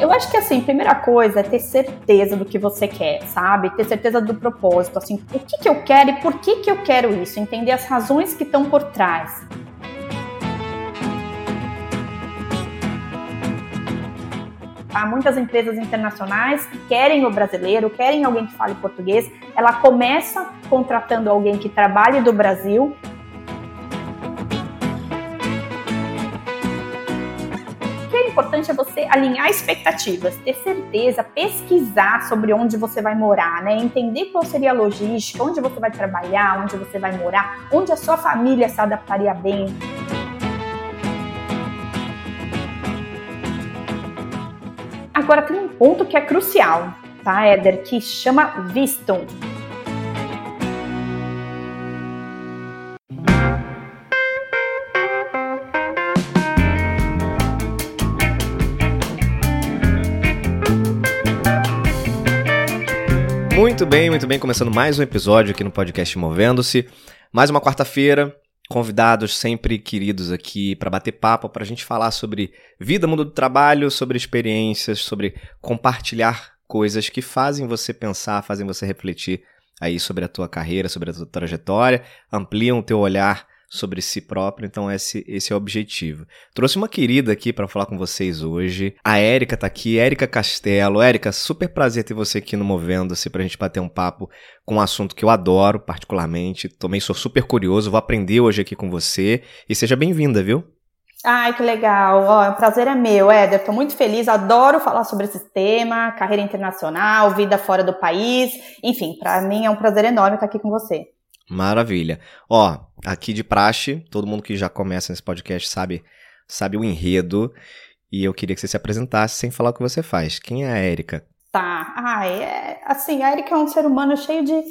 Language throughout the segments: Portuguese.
Eu acho que assim, primeira coisa é ter certeza do que você quer, sabe? Ter certeza do propósito, assim, o que, que eu quero e por que, que eu quero isso, entender as razões que estão por trás. Há muitas empresas internacionais que querem o brasileiro, querem alguém que fale português. Ela começa contratando alguém que trabalhe do Brasil importante é você alinhar expectativas, ter certeza, pesquisar sobre onde você vai morar, né? Entender qual seria a logística, onde você vai trabalhar, onde você vai morar, onde a sua família se adaptaria bem. Agora tem um ponto que é crucial, tá, Éder, que chama visto. Muito bem, muito bem. Começando mais um episódio aqui no podcast Movendo-se. Mais uma quarta-feira. Convidados sempre queridos aqui para bater papo, para a gente falar sobre vida, mundo do trabalho, sobre experiências, sobre compartilhar coisas que fazem você pensar, fazem você refletir aí sobre a tua carreira, sobre a tua trajetória, ampliam o teu olhar sobre si próprio, então esse, esse é o objetivo. Trouxe uma querida aqui para falar com vocês hoje. A Érica tá aqui, Érica Castelo. Érica, super prazer ter você aqui no Movendo-se pra gente bater um papo com um assunto que eu adoro particularmente. Também sou super curioso, vou aprender hoje aqui com você e seja bem-vinda, viu? Ai, que legal. O prazer é meu, Éder. Tô muito feliz, adoro falar sobre esse tema, carreira internacional, vida fora do país. Enfim, para mim é um prazer enorme estar aqui com você. Maravilha. Ó, aqui de praxe, todo mundo que já começa nesse podcast sabe, sabe o enredo. E eu queria que você se apresentasse sem falar o que você faz. Quem é a Érica? Tá. Ah, é, assim, a Érica é um ser humano cheio de,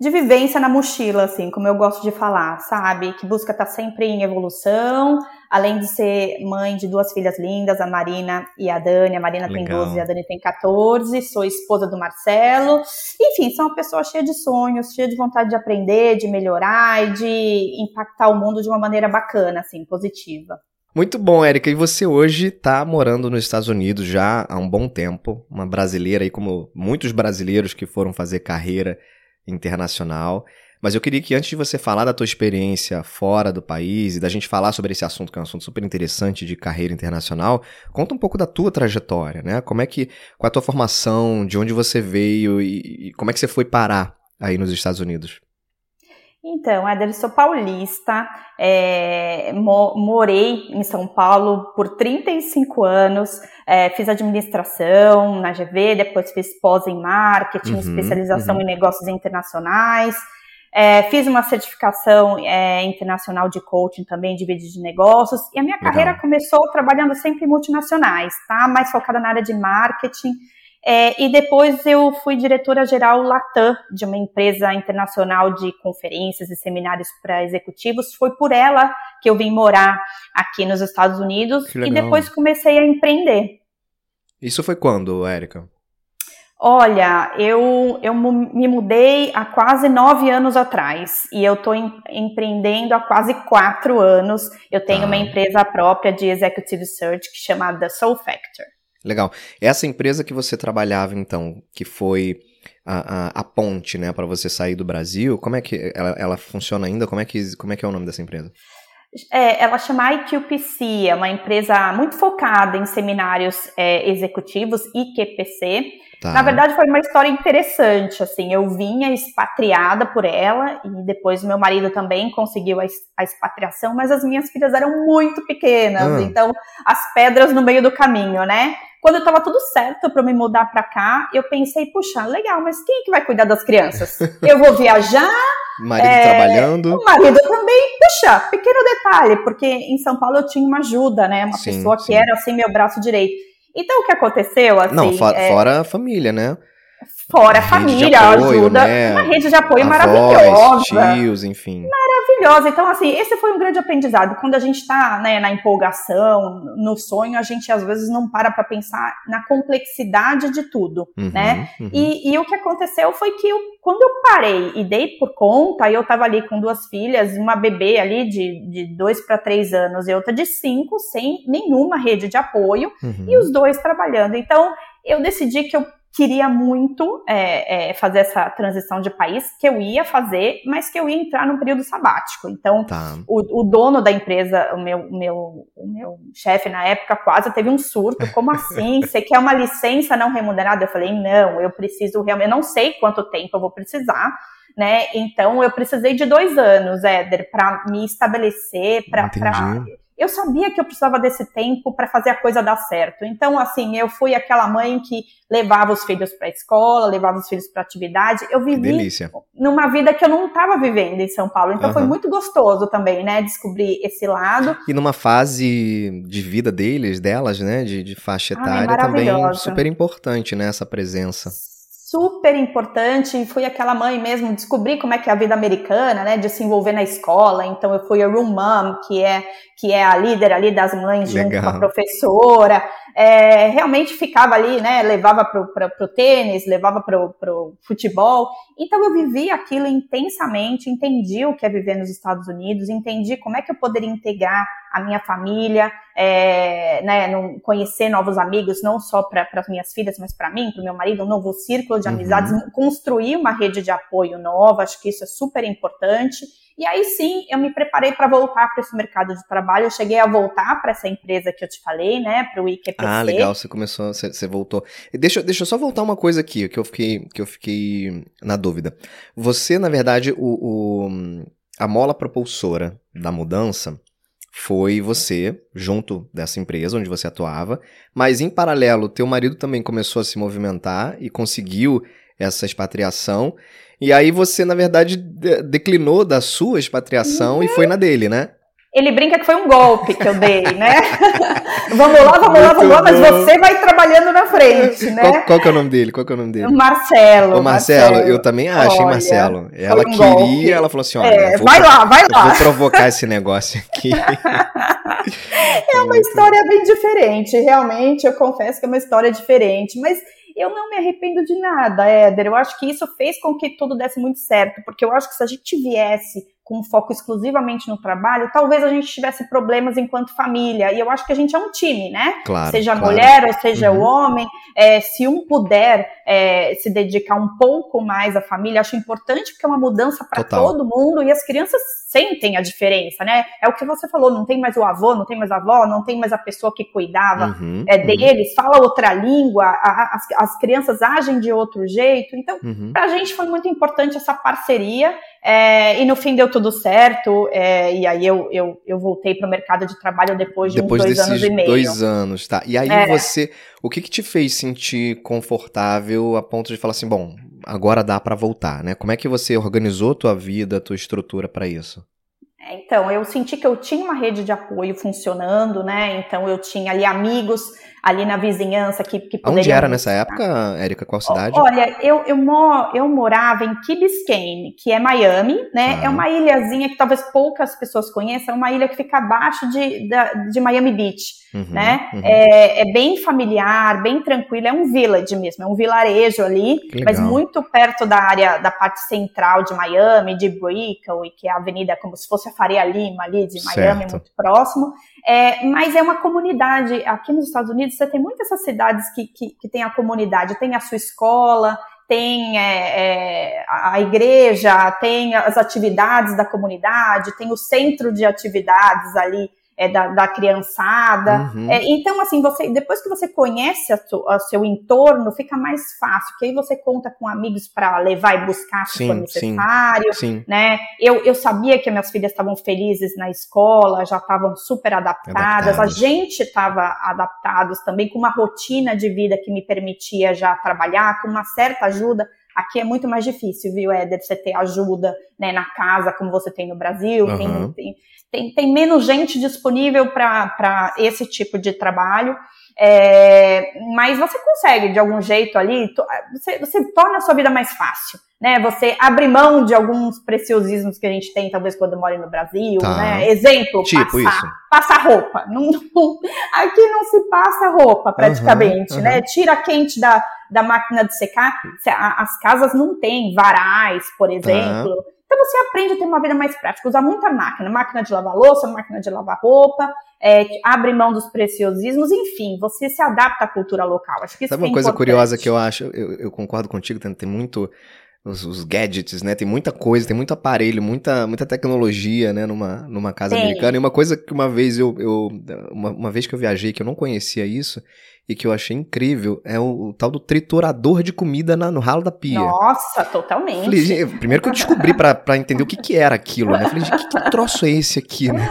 de vivência na mochila, assim, como eu gosto de falar, sabe? Que busca estar tá sempre em evolução, além de ser mãe de duas filhas lindas, a Marina e a Dani. A Marina Legal. tem 12 e a Dani tem 14. Sou esposa do Marcelo. Enfim, sou uma pessoa cheia de sonhos, cheia de vontade de aprender, de melhorar e de impactar o mundo de uma maneira bacana, assim, positiva. Muito bom, Érica. E você hoje está morando nos Estados Unidos já há um bom tempo, uma brasileira aí, como muitos brasileiros que foram fazer carreira internacional. Mas eu queria que antes de você falar da tua experiência fora do país e da gente falar sobre esse assunto, que é um assunto super interessante de carreira internacional, conta um pouco da tua trajetória, né? Como é que, qual é a tua formação, de onde você veio e, e como é que você foi parar aí nos Estados Unidos? Então, Éder, sou paulista, é, mo morei em São Paulo por 35 anos, é, fiz administração na GV, depois fiz pós em marketing, uhum, especialização uhum. em negócios internacionais, é, fiz uma certificação é, internacional de coaching também de vídeos de negócios e a minha Legal. carreira começou trabalhando sempre em multinacionais, tá? Mais focada na área de marketing. É, e depois eu fui diretora-geral Latam, de uma empresa internacional de conferências e seminários para executivos. Foi por ela que eu vim morar aqui nos Estados Unidos e depois comecei a empreender. Isso foi quando, Érica? Olha, eu, eu me mudei há quase nove anos atrás e eu estou em, empreendendo há quase quatro anos. Eu tenho ah. uma empresa própria de executive search que chama The Soul Factor. Legal. Essa empresa que você trabalhava então, que foi a, a, a ponte, né, para você sair do Brasil, como é que ela, ela funciona ainda? Como é que como é que é o nome dessa empresa? É, ela chama IQPC, é uma empresa muito focada em seminários é, executivos, IQPC. Tá. Na verdade, foi uma história interessante, assim, eu vinha expatriada por ela e depois meu marido também conseguiu a, a expatriação, mas as minhas filhas eram muito pequenas, ah. então as pedras no meio do caminho, né? Quando estava tudo certo para me mudar para cá, eu pensei, puxa, legal, mas quem é que vai cuidar das crianças? Eu vou viajar, marido é, trabalhando. O marido também, puxa, pequeno detalhe, porque em São Paulo eu tinha uma ajuda, né? Uma sim, pessoa sim. que era assim meu braço direito. Então, o que aconteceu, assim... Não, for, é... fora a família, né? Fora a família, apoio, ajuda. Né? Uma rede de apoio Avós, maravilhosa. tios, enfim. Maravilhosa maravilhosa. Então, assim, esse foi um grande aprendizado. Quando a gente está né, na empolgação, no sonho, a gente às vezes não para para pensar na complexidade de tudo, uhum, né? Uhum. E, e, o que aconteceu foi que eu, quando eu parei e dei por conta, eu estava ali com duas filhas, uma bebê ali de, de dois para três anos e outra de cinco, sem nenhuma rede de apoio, uhum. e os dois trabalhando. Então, eu decidi que eu queria muito é, é, fazer essa transição de país, que eu ia fazer, mas que eu ia entrar num período sabático. Então, tá. o, o, dono da empresa, o meu, meu, o meu chefe na época, quase teve um surto. Como assim? Você quer uma licença não remunerada? Eu falei, não, eu preciso realmente, eu não sei quanto tempo eu vou precisar. Né? Então eu precisei de dois anos, Éder, para me estabelecer, para eu sabia que eu precisava desse tempo para fazer a coisa dar certo. Então, assim, eu fui aquela mãe que levava os filhos para a escola, levava os filhos para atividade. Eu vivi numa vida que eu não estava vivendo em São Paulo. Então, uhum. foi muito gostoso também, né, descobrir esse lado. E numa fase de vida deles, delas, né, de, de faixa etária, Ai, também super importante, né, essa presença super importante. Fui aquela mãe mesmo, descobri como é que é a vida americana, né, de se envolver na escola. Então eu fui a room mom, que é que é a líder ali das mães Legal. junto com a professora é, realmente ficava ali, né? Levava para o tênis, levava para o futebol. Então eu vivi aquilo intensamente, entendi o que é viver nos Estados Unidos, entendi como é que eu poderia integrar a minha família, é, né, conhecer novos amigos, não só para as minhas filhas, mas para mim, para o meu marido, um novo círculo de uhum. amizades, construir uma rede de apoio nova, acho que isso é super importante. E aí sim, eu me preparei para voltar para esse mercado de trabalho. Eu cheguei a voltar para essa empresa que eu te falei, né, para o IQPC. Ah, legal, você começou, você, você voltou. Deixa, deixa eu só voltar uma coisa aqui, que eu fiquei, que eu fiquei na dúvida. Você, na verdade, o, o a mola propulsora da mudança foi você, junto dessa empresa onde você atuava, mas em paralelo, teu marido também começou a se movimentar e conseguiu essa expatriação. E aí você, na verdade, declinou da sua expatriação uhum. e foi na dele, né? Ele brinca que foi um golpe que eu dei, né? vamos lá, vamos lá, vamos lá, mas você vai trabalhando na frente, né? Qual, qual que é o nome dele? Qual que é o nome dele? Marcelo. O Marcelo, Marcelo. eu também acho, Olha, hein, Marcelo? Ela um queria, golpe. ela falou assim, olha, é, vai lá, vai lá. vou provocar esse negócio aqui. é uma história bem diferente, realmente, eu confesso que é uma história diferente, mas eu não me arrependo de nada, Éder. Eu acho que isso fez com que tudo desse muito certo, porque eu acho que se a gente viesse com foco exclusivamente no trabalho, talvez a gente tivesse problemas enquanto família. E eu acho que a gente é um time, né? Claro, seja claro. mulher ou seja uhum. o homem. É, se um puder é, se dedicar um pouco mais à família, acho importante porque é uma mudança para todo mundo e as crianças sentem a diferença, né? É o que você falou, não tem mais o avô, não tem mais a avó, não tem mais a pessoa que cuidava uhum, é, uhum. deles, uhum. fala outra língua, a, as, as, crianças agem de outro jeito. Então, uhum. para a gente foi muito importante essa parceria é, e no fim deu tudo certo. É, e aí eu, eu, eu voltei para o mercado de trabalho depois de depois uns dois anos e meio. Dois anos, tá. E aí é. você, o que, que te fez sentir confortável a ponto de falar assim, bom, agora dá para voltar, né? Como é que você organizou tua vida, tua estrutura para isso? É, então, eu senti que eu tinha uma rede de apoio funcionando, né? Então eu tinha ali amigos ali na vizinhança que, que poderiam... Onde era nessa época, Érica? Qual cidade? Olha, eu, eu, eu morava em Key Biscayne, que é Miami, né? Ah. É uma ilhazinha que talvez poucas pessoas conheçam, é uma ilha que fica abaixo de, de Miami Beach. Uhum, né? Uhum. É, é, bem familiar, bem tranquilo, é um village mesmo, é um vilarejo ali, mas muito perto da área, da parte central de Miami, de Brickell, que é a avenida como se fosse a Faria Lima ali de Miami, certo. muito próximo. É, mas é uma comunidade, aqui nos Estados Unidos você tem muitas essas cidades que, que, que tem a comunidade, tem a sua escola, tem é, é, a igreja, tem as atividades da comunidade, tem o centro de atividades ali é, da, da, criançada. Uhum. É, então, assim, você depois que você conhece o seu entorno, fica mais fácil, porque aí você conta com amigos para levar e buscar se sim, for necessário, sim, sim. né? Eu, eu sabia que minhas filhas estavam felizes na escola, já estavam super adaptadas, adaptados. a gente estava adaptados também com uma rotina de vida que me permitia já trabalhar, com uma certa ajuda. Aqui é muito mais difícil, viu, Éder, você ter ajuda né, na casa, como você tem no Brasil, uhum. tem, tem tem, tem menos gente disponível para esse tipo de trabalho. É, mas você consegue, de algum jeito ali, você, você torna a sua vida mais fácil. né? Você abre mão de alguns preciosismos que a gente tem, talvez quando mora no Brasil, Tá. né? Exemplo, Tipo passar, isso. passar roupa. Não, não- aqui não se passa roupa praticamente, Aham, né? Tira quente da, da máquina de secar. As casas não têm varais, por exemplo. Então você aprende a ter uma vida mais prática, usar muita máquina, máquina de lavar louça, máquina de lavar roupa, é, abre mão dos preciosismos, enfim, você se adapta à cultura local. Acho que isso Sabe que é uma coisa importante. curiosa que eu acho? Eu, eu concordo contigo, tem, tem muito. Os, os gadgets, né? Tem muita coisa, tem muito aparelho, muita, muita tecnologia, né? Numa, numa casa Tem. americana. E uma coisa que uma vez eu. eu uma, uma vez que eu viajei, que eu não conhecia isso, e que eu achei incrível, é o, o tal do triturador de comida na- no ralo da pia. Nossa, totalmente. Falei, primeiro que eu descobri pra, pra entender o que, que era aquilo, né? Falei, gente, que, que troço é esse aqui, né?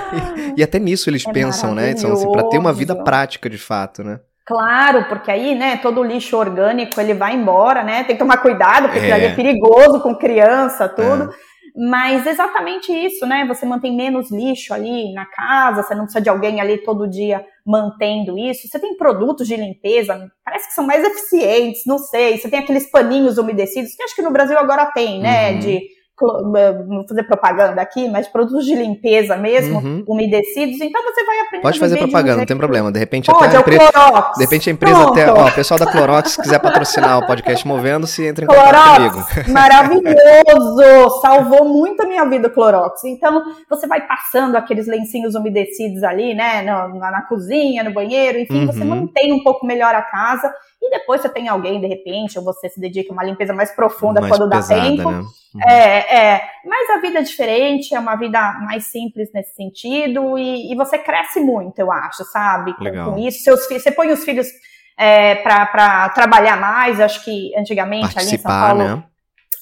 E até nisso eles É pensam, né? Então, assim, pra ter uma vida prática de fato, né? Claro, porque aí, né, todo o lixo orgânico ele vai embora, né? Tem que tomar cuidado, porque É. ali é perigoso com criança, tudo. Mas exatamente isso, né? Você mantém menos lixo ali na casa, você não precisa de alguém ali todo dia mantendo isso. Você tem produtos de limpeza, parece que são mais eficientes, não sei. Você tem aqueles paninhos umedecidos, que acho que no Brasil agora tem, né? Uhum. De vou fazer propaganda aqui, mas produtos de limpeza mesmo, Uhum. umedecidos. Então você vai aprender Pode a fazer um propaganda, não tem problema. De repente Pode, até é a o empresa. Clorox. De repente a empresa até. Pronto. Ó, o pessoal da Clorox, se quiser patrocinar o podcast Movendo-se, entre em contato comigo. Clorox, maravilhoso! Salvou muito a minha vida o Clorox. Então, você vai passando aqueles lencinhos umedecidos ali, né? Na, na- cozinha, no banheiro, enfim, você Uhum. mantém um pouco melhor a casa. E depois você tem alguém, de repente, ou você se dedica a uma limpeza mais profunda Mais quando dá pesada, tempo. né? É, é. Mas a vida é diferente, é uma vida mais simples nesse sentido, e, e você cresce muito, eu acho, sabe? Com, Legal. com isso. Seus filhos, você põe os filhos é, para trabalhar mais, acho que antigamente ali em São Participar, Paulo né?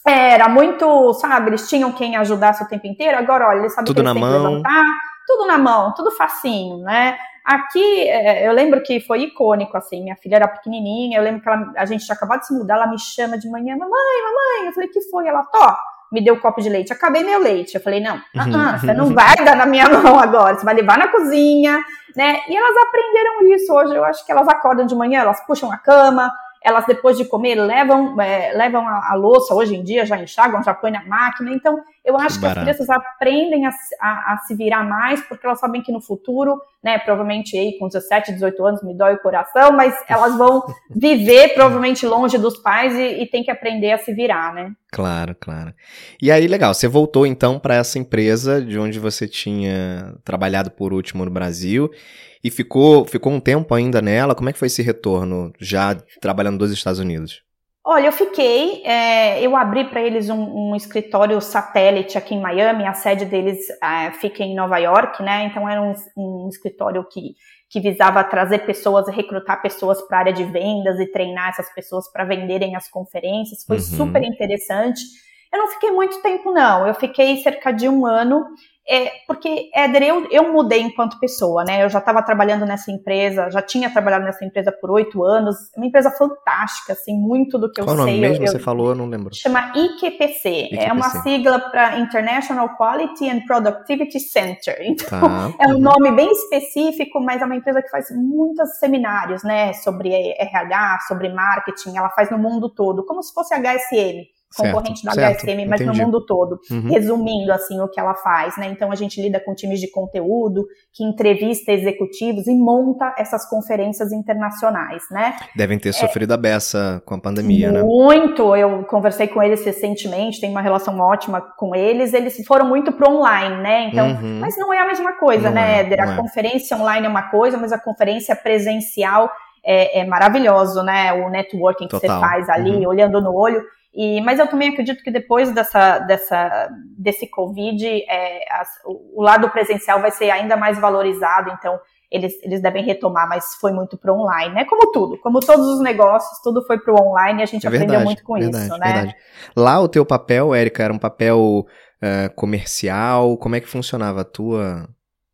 era muito, sabe, eles tinham quem ajudasse o tempo inteiro, agora, olha, eles sabem Tudo que eles na mão. que levantar, tudo na mão, tudo facinho, né? Aqui, é, eu lembro que foi icônico, assim, minha filha era pequenininha, eu lembro que ela- a gente tinha acabado de se mudar, ela me chama de manhã, mamãe, mamãe, eu falei, que foi? Ela, Tó, me deu um copo de leite, acabei meu leite, eu falei, não, ah, ah, você não vai dar na minha mão agora, você vai levar na cozinha, né? E elas aprenderam isso hoje, eu acho que elas acordam de manhã, elas puxam a cama, elas depois de comer levam, é, levam a, a louça, hoje em dia já enxagam, já põe na máquina, então eu acho que as Barato. crianças aprendem a, se- a- a se virar mais, porque elas sabem que no futuro, né, provavelmente aí com 17, 18 anos me dói o coração, mas elas vão viver provavelmente longe dos pais e, e tem que aprender a se virar, né? Claro, claro. E aí, legal, você voltou então para essa empresa de onde você tinha trabalhado por último no Brasil e ficou, ficou um tempo ainda nela. Como é que foi esse retorno já trabalhando dos Estados Unidos? Olha, eu fiquei, é, eu abri para eles um, um escritório satélite aqui em Miami, a sede deles é, fica em Nova York, né? Então era um, um escritório que, que visava trazer pessoas, recrutar pessoas para a área de vendas e treinar essas pessoas para venderem as conferências. Foi Uhum. super interessante. Eu não fiquei muito tempo, não. Eu fiquei cerca de um ano. É, porque, Éder, eu, eu mudei enquanto pessoa, né? Eu já estava trabalhando nessa empresa, já tinha trabalhado nessa empresa por oito anos, é uma empresa fantástica, assim, muito do que Qual eu o nome sei. mesmo? eu, Você falou, eu não lembro. Chama IQPC, é uma IQPC. sigla para International Quality and Productivity Center. Então, Tá. é um nome bem específico, mas é uma empresa que faz muitos seminários, né, sobre RH, sobre marketing, ela faz no mundo todo, como se fosse HSM, concorrente Certo, da certo, HSM, mas entendi. no mundo todo Uhum. resumindo assim o que ela faz, né? Então a gente lida com times de conteúdo, que entrevista executivos e monta essas conferências internacionais, né? Devem ter sofrido a beça com a pandemia, né? Muito. Eu conversei com eles recentemente, tenho uma relação ótima com eles. Eles foram muito pro online, né? Então, Uhum. mas não é a mesma coisa, Não né, é, Éder? A é. conferência online é uma coisa, mas a conferência presencial é, é maravilhoso, né? O networking que Total. você faz ali, Uhum. olhando no olho. E, mas eu também acredito que depois dessa, dessa, desse Covid, é, as- o, o lado presencial vai ser ainda mais valorizado, então eles, eles devem retomar, mas foi muito pro online, né? Como tudo, como todos os negócios, tudo foi pro online e a gente É aprendeu verdade, muito com verdade, isso, né? verdade. Lá o teu papel, Érica, era um papel eh, comercial? Como é que funcionava a tua,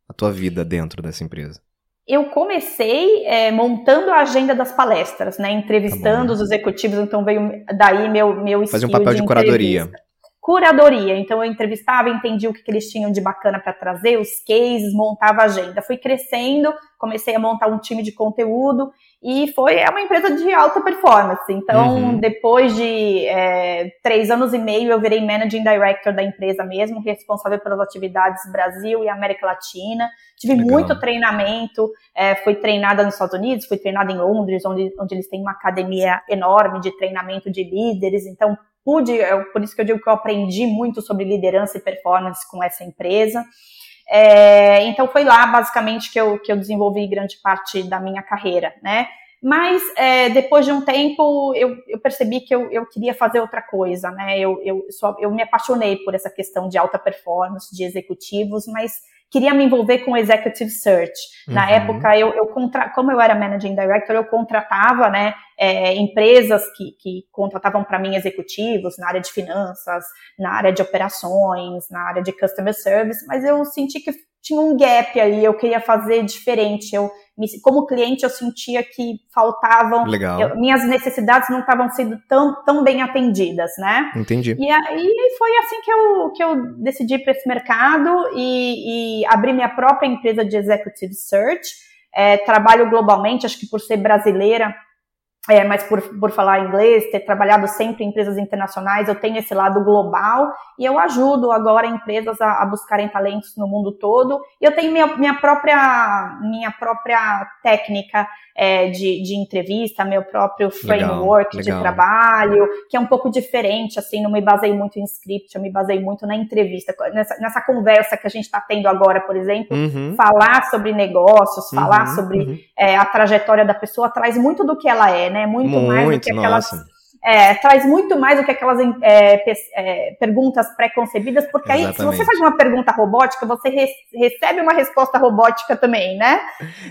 a tua vida dentro dessa empresa? Eu comecei é, montando a agenda das palestras, né? Entrevistando Tá bom. os executivos, então veio daí meu, meu Fazer um papel de curadoria. entrevista. curadoria. Então eu entrevistava, entendi o que, que eles tinham de bacana para trazer, os cases, montava a agenda. Fui crescendo, comecei a montar um time de conteúdo e foi é uma empresa de alta performance. Então, uhum. depois de é, três anos e meio, eu virei managing director da empresa mesmo, responsável pelas atividades Brasil e América Latina. Tive Legal. muito treinamento, é, fui treinada nos Estados Unidos, fui treinada em Londres, onde, onde eles têm uma academia enorme de treinamento de líderes. Então, pude, é por isso que eu digo que eu aprendi muito sobre liderança e performance com essa empresa. É, então foi lá basicamente que eu, que eu desenvolvi grande parte da minha carreira, né? Mas é, depois de um tempo eu, eu percebi que eu, eu, queria fazer outra coisa, né? Eu, eu, só, eu me apaixonei por essa questão de alta performance, de executivos, mas queria me envolver com executive search. Na uhum. época, eu, eu contra, como eu era managing director, eu contratava, né, é, empresas que, que contratavam para mim executivos na área de finanças, na área de operações, na área de customer service, mas eu senti que tinha um gap ali, eu queria fazer diferente. Eu, como cliente, eu sentia que faltavam. Eu, minhas necessidades não estavam sendo tão, tão bem atendidas, né? Entendi. E aí foi assim que eu, que eu decidi para esse mercado e, e abri minha própria empresa de executive search. É, trabalho globalmente, acho que por ser brasileira, é, mas por, por falar inglês, ter trabalhado sempre em empresas internacionais, eu tenho esse lado global e eu ajudo agora empresas a, a buscarem talentos no mundo todo. E eu tenho minha, minha, própria, minha própria técnica é, de, de entrevista, meu próprio framework legal, legal. de trabalho, que é um pouco diferente, assim, não me baseio muito em script, eu me baseio muito na entrevista. Nessa, nessa conversa que a gente está tendo agora, por exemplo, uhum. falar sobre negócios, falar uhum, sobre uhum. É, a trajetória da pessoa, traz muito do que ela é, né? Muito, muito mais do que aquelas é, traz muito mais do que aquelas é, é, perguntas pré-concebidas, porque aí, se você faz uma pergunta robótica, você re recebe uma resposta robótica também, né?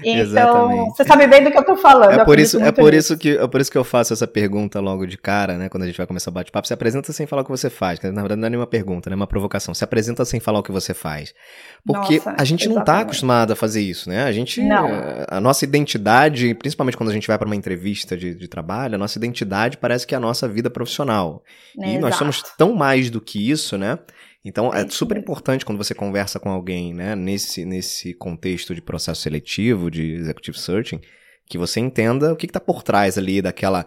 Então, Exatamente. você sabe bem do que eu tô falando. É por, isso, é, por isso que, é por isso que eu faço essa pergunta logo de cara, né? Quando a gente vai começar o bate-papo. Se apresenta sem falar o que você faz, na verdade não é nenhuma pergunta, né? É uma provocação. Se apresenta sem falar o que você faz. Porque Nossa, a gente exatamente. não tá acostumado a fazer isso, né? A gente. Não. A nossa identidade, principalmente quando a gente vai para uma entrevista de, de trabalho, a nossa identidade parece que é a nossa vida profissional. É, e nós somos tão mais do que isso, né? Então é, é super importante quando você conversa com alguém, né, nesse, nesse contexto de processo seletivo, de executive searching, que você entenda o que está por trás ali daquela,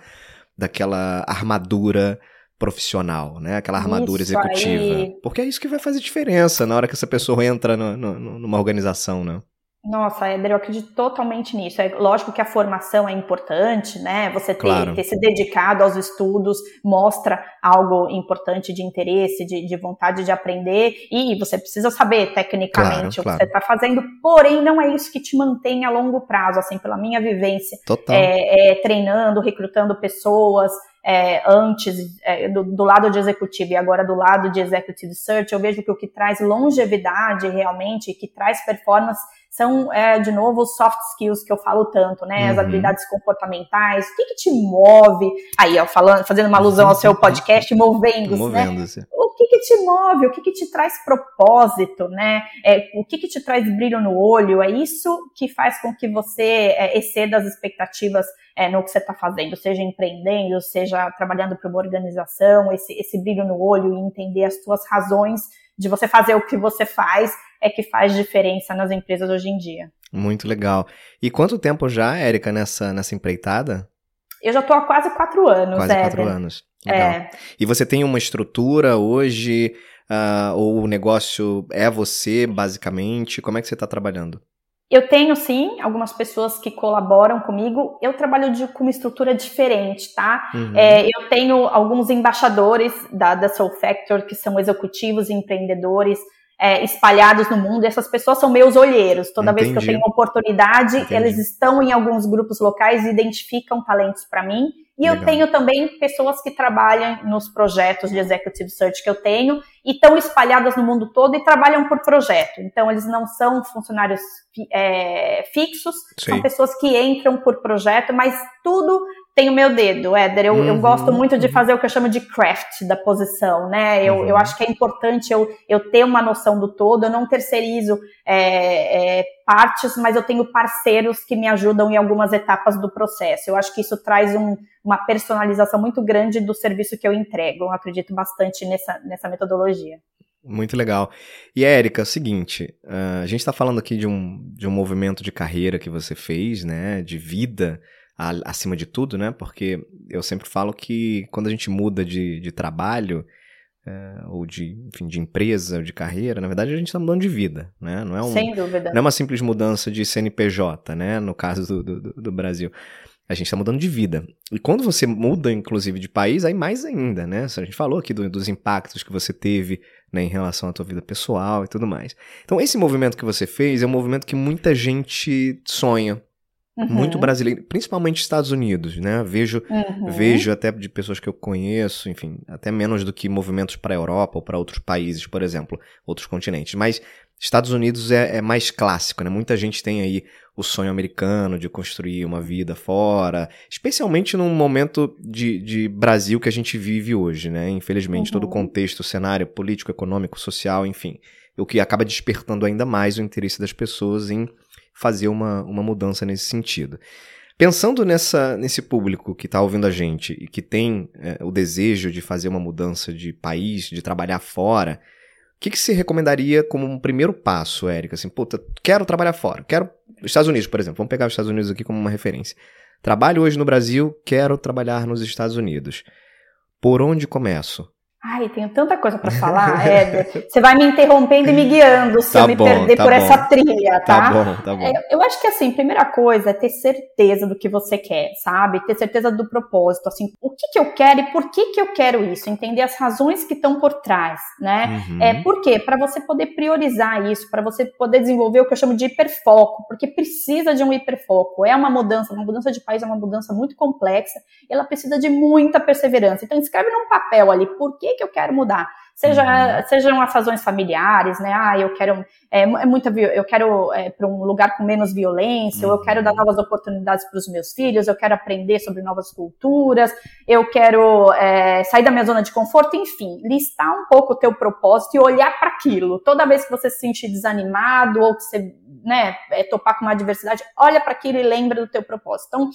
daquela armadura profissional, né? Aquela armadura isso executiva. Aí. Porque é isso que vai fazer diferença na hora que essa pessoa entra no, no, numa organização, né? Nossa, Éder, eu acredito totalmente nisso. É lógico que a formação é importante, né? Você ter, claro. ter se dedicado aos estudos mostra algo importante de interesse, de, de vontade de aprender, e você precisa saber tecnicamente claro, o que você está fazendo, porém não é isso que te mantém a longo prazo, assim, pela minha vivência. Total. É, é, treinando, recrutando pessoas, é, antes é, do, do, lado de executivo e agora do lado de executive search, eu vejo que o que traz longevidade realmente, que traz performance, são, é, de novo, os soft skills que eu falo tanto, né? As uhum. habilidades comportamentais, o que, que te move? Aí, ó, falando, fazendo uma alusão ao seu podcast, movendo-se, Movendo né? O que, que te move? O que, que te traz propósito, né? É, o que, que te traz brilho no olho? É isso que faz com que você é, exceda as expectativas é, no que você está fazendo, seja empreendendo, seja trabalhando para uma organização, esse, esse brilho no olho e entender as suas razões de você fazer o que você faz é que faz diferença nas empresas hoje em dia. Muito legal. E quanto tempo já, Érica, nessa, nessa empreitada? Eu já estou há quase quatro anos, Quase quatro anos. Legal. É. E você tem uma estrutura hoje, uh, ou o negócio é você, basicamente? Como é que você está trabalhando? Eu tenho sim algumas pessoas que colaboram comigo. Eu trabalho de, com uma estrutura diferente, tá? Uhum. É, eu tenho alguns embaixadores da, da Soul Factor que são executivos e empreendedores é, espalhados no mundo. E essas pessoas são meus olheiros. Toda Entendi. vez que eu tenho uma oportunidade, Entendi. eles estão em alguns grupos locais e identificam talentos para mim. E Legal. eu tenho também pessoas que trabalham nos projetos de executive search que eu tenho e estão espalhadas no mundo todo e trabalham por projeto. Então, eles não são funcionários é, fixos, Sim. são pessoas que entram por projeto, mas tudo tem o meu dedo, Éder. Eu, uhum, eu gosto muito de uhum. fazer o que eu chamo de craft da posição, né? Eu, uhum. eu acho que é importante eu, eu ter uma noção do todo, eu não terceirizo é, é, partes, mas eu tenho parceiros que me ajudam em algumas etapas do processo. Eu acho que isso traz um, uma personalização muito grande do serviço que eu entrego. Eu acredito bastante nessa, nessa metodologia. Muito legal. E Érica, é o seguinte, uh, a gente está falando aqui de um, de um movimento de carreira que você fez, né, de vida acima de tudo, né, porque eu sempre falo que quando a gente muda de, de trabalho, uh, ou de, enfim, de empresa, ou de carreira, na verdade a gente está mudando de vida, né, não é um, Sem dúvida. Não é uma simples mudança de CNPJ, né, no caso do, do, do Brasil. A gente está mudando de vida. E quando você muda, inclusive, de país, aí mais ainda, né? A gente falou aqui do, dos impactos que você teve né, em relação à tua vida pessoal e tudo mais. Então, esse movimento que você fez é um movimento que muita gente sonha. Uhum. Muito brasileiro, principalmente Estados Unidos, né? Vejo, uhum. vejo até de pessoas que eu conheço, enfim, até menos do que movimentos para a Europa ou para outros países, por exemplo, outros continentes. Mas Estados Unidos é, é, mais clássico, né? Muita gente tem aí o sonho americano de construir uma vida fora, especialmente num momento de, de Brasil que a gente vive hoje, né? Infelizmente, uhum. todo o contexto, o cenário político, econômico, social, enfim, o que acaba despertando ainda mais o interesse das pessoas em fazer uma, uma mudança nesse sentido. Pensando nessa, nesse público que está ouvindo a gente e que tem é, o desejo de fazer uma mudança de país, de trabalhar fora, o que, que você recomendaria como um primeiro passo, Érica? Assim, puta, quero trabalhar fora, quero Estados Unidos, por exemplo, vamos pegar os Estados Unidos aqui como uma referência. Trabalho hoje no Brasil, quero trabalhar nos Estados Unidos. Por onde começo? Ai, tenho tanta coisa para falar, Éder. Você vai me interrompendo e me guiando se tá eu me bom, perder tá por bom. essa trilha, tá? Tá bom, tá bom. É, eu acho que, assim, primeira coisa é ter certeza do que você quer, sabe? Ter certeza do propósito, assim, o que, que eu quero e por que, que eu quero isso? Entender as razões que estão por trás, né? Uhum. É, por quê? Para você poder priorizar isso, para você poder desenvolver o que eu chamo de hiperfoco, porque precisa de um hiperfoco. É uma mudança, uma mudança de país é uma mudança muito complexa, ela precisa de muita perseverança. Então, escreve num papel ali, por que que eu quero mudar. Seja, uhum. Sejam as razões familiares, né? Ah, eu quero é, é muita, eu quero é, para um lugar com menos violência, uhum. eu quero dar uhum. novas oportunidades para os meus filhos, eu quero aprender sobre novas culturas, eu quero é, sair da minha zona de conforto, enfim, listar um pouco o teu propósito e olhar para aquilo. Toda vez que você se sentir desanimado ou que você né, é, topar com uma adversidade, olha para aquilo e lembra do teu propósito. Então,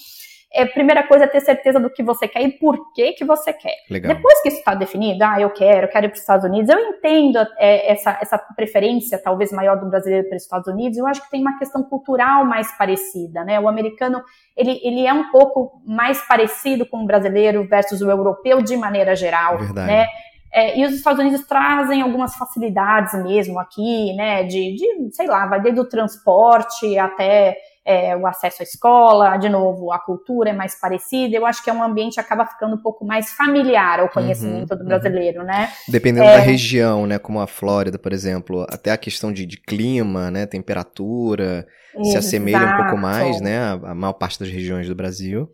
é, primeira coisa é ter certeza do que você quer e por que que você quer. Legal. Depois que isso está definido, ah, eu quero, eu quero ir para os Estados Unidos, eu entendo é, essa, essa preferência talvez maior do brasileiro para os Estados Unidos, eu acho que tem uma questão cultural mais parecida, né? O americano, ele, ele é um pouco mais parecido com o brasileiro versus o europeu de maneira geral, Verdade. né? É, e os Estados Unidos trazem algumas facilidades mesmo aqui, né? De, de sei lá, vai desde o transporte até é, o acesso à escola, de novo, a cultura é mais parecida. Eu acho que é um ambiente que acaba ficando um pouco mais familiar ao conhecimento uhum, do brasileiro, uhum. né? Dependendo é, da região, né? Como a Flórida, por exemplo, até a questão de, de clima, né? Temperatura, exato. se assemelha um pouco mais, né? A, a maior parte das regiões do Brasil.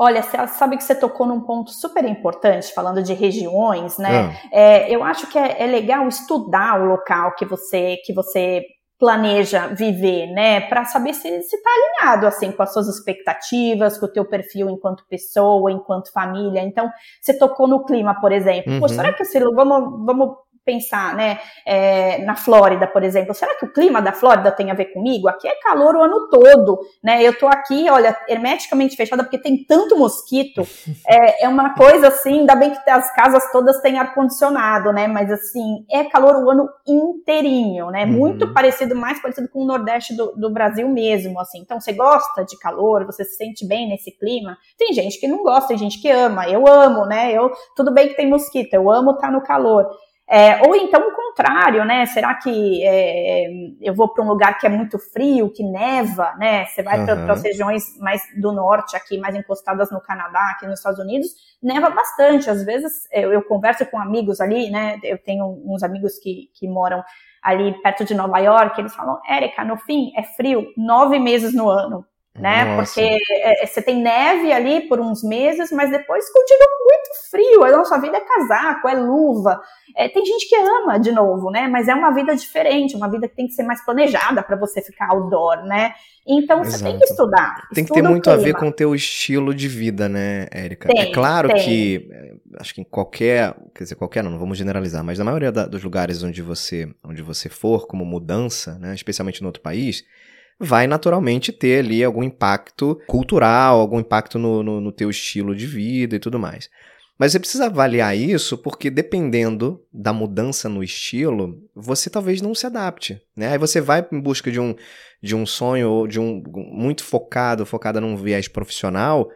Olha, você sabe que você tocou num ponto super importante, falando de regiões, né? Ah. É, eu acho que é, é, legal estudar o local que você que você planeja viver, né? Para saber se está alinhado assim com as suas expectativas, com o teu perfil enquanto pessoa, enquanto família. Então, você tocou no clima, por exemplo. Uhum. Pô, será que esse vamos vamos pensar, né, é, na Flórida, por exemplo, será que o clima da Flórida tem a ver comigo? Aqui é calor o ano todo, né? Eu tô aqui, olha, hermeticamente fechada porque tem tanto mosquito. É, é uma coisa assim, ainda bem que as casas todas têm ar condicionado, né? Mas assim, é calor o ano inteirinho, né? Uhum. Muito parecido, mais parecido com o Nordeste do, do Brasil mesmo, assim. Então, você gosta de calor, você se sente bem nesse clima. Tem gente que não gosta, tem gente que ama. Eu amo, né? Eu tudo bem que tem mosquito, eu amo estar tá no calor. É, ou então o contrário, né? Será que é, eu vou para um lugar que é muito frio, que neva, né? Você vai uhum. para as regiões mais do norte, aqui, mais encostadas no Canadá, aqui nos Estados Unidos, neva bastante. Às vezes eu, eu converso com amigos ali, né? Eu tenho uns amigos que, que moram ali perto de Nova York, eles falam, Érica, no fim é frio nove meses no ano. Né? Nossa. Porque é, é, você tem neve ali por uns meses, mas depois continua muito frio. A nossa vida é casaco, é luva. É, tem gente que ama de novo, né? Mas é uma vida diferente, uma vida que tem que ser mais planejada para você ficar outdoor, né? Então Exato. você tem que estudar. Tem que ter muito a ver com o teu estilo de vida, né, Érica? é claro tem. que é, acho que em qualquer, quer dizer, qualquer não, não vamos generalizar, mas na maioria da, dos lugares onde você, onde você for como mudança, né, especialmente no outro país, vai naturalmente ter ali algum impacto cultural, algum impacto no, no, no teu estilo de vida e tudo mais. Mas você precisa avaliar isso porque dependendo da mudança no estilo, você talvez não se adapte, né? Aí você vai em busca de um, de um sonho ou de um muito focado, focada num viés profissional,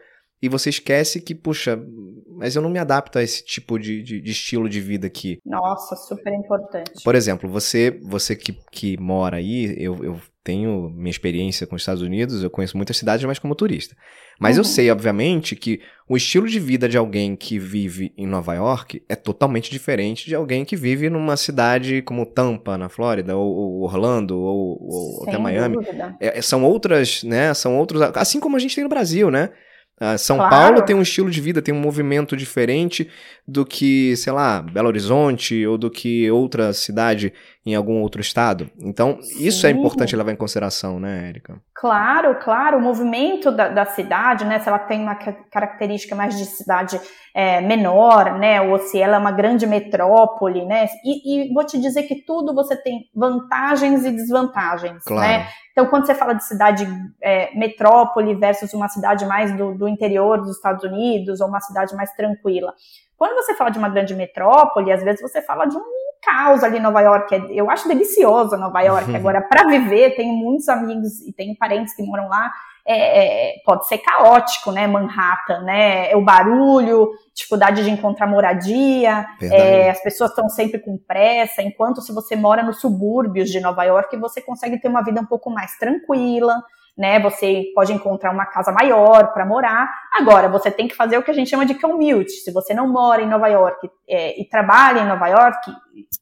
e você esquece que, puxa, mas eu não me adapto a esse tipo de, de, de, estilo de vida aqui. Nossa, super importante. Por exemplo, você você que, que mora aí, eu, eu tenho minha experiência com os Estados Unidos, eu conheço muitas cidades, mas como turista. Mas uhum. eu sei, obviamente, que o estilo de vida de alguém que vive em Nova York é totalmente diferente de alguém que vive numa cidade como Tampa, na Flórida, ou, ou Orlando, ou, ou até Miami. É, são outras, né? São outros. Assim como a gente tem no Brasil, né? Uh, São claro. Paulo tem um estilo de vida, tem um movimento diferente do que, sei lá, Belo Horizonte ou do que outra cidade em algum outro estado. Então, Sim. isso é importante levar em consideração, né, Érica? Claro, claro. O movimento da, da, cidade, né, se ela tem uma característica mais de cidade é, menor, né, ou se ela é uma grande metrópole, né, e, e, vou te dizer que tudo você tem vantagens e desvantagens, né? claro. né. Então, quando você fala de cidade é, metrópole versus uma cidade mais do, do interior dos Estados Unidos ou uma cidade mais tranquila, quando você fala de uma grande metrópole, às vezes você fala de um caos ali em Nova York. Eu acho delicioso Nova York. Uhum. Agora, para viver, tenho muitos amigos e tenho parentes que moram lá. É, é, pode ser caótico, né? Manhattan, né? É o barulho, dificuldade de encontrar moradia, é, as pessoas estão sempre com pressa, enquanto se você mora nos subúrbios de Nova York, você consegue ter uma vida um pouco mais tranquila né? Você pode encontrar uma casa maior para morar. Agora, você tem que fazer o que a gente chama de commute. Se você não mora em Nova York é, e trabalha em Nova York,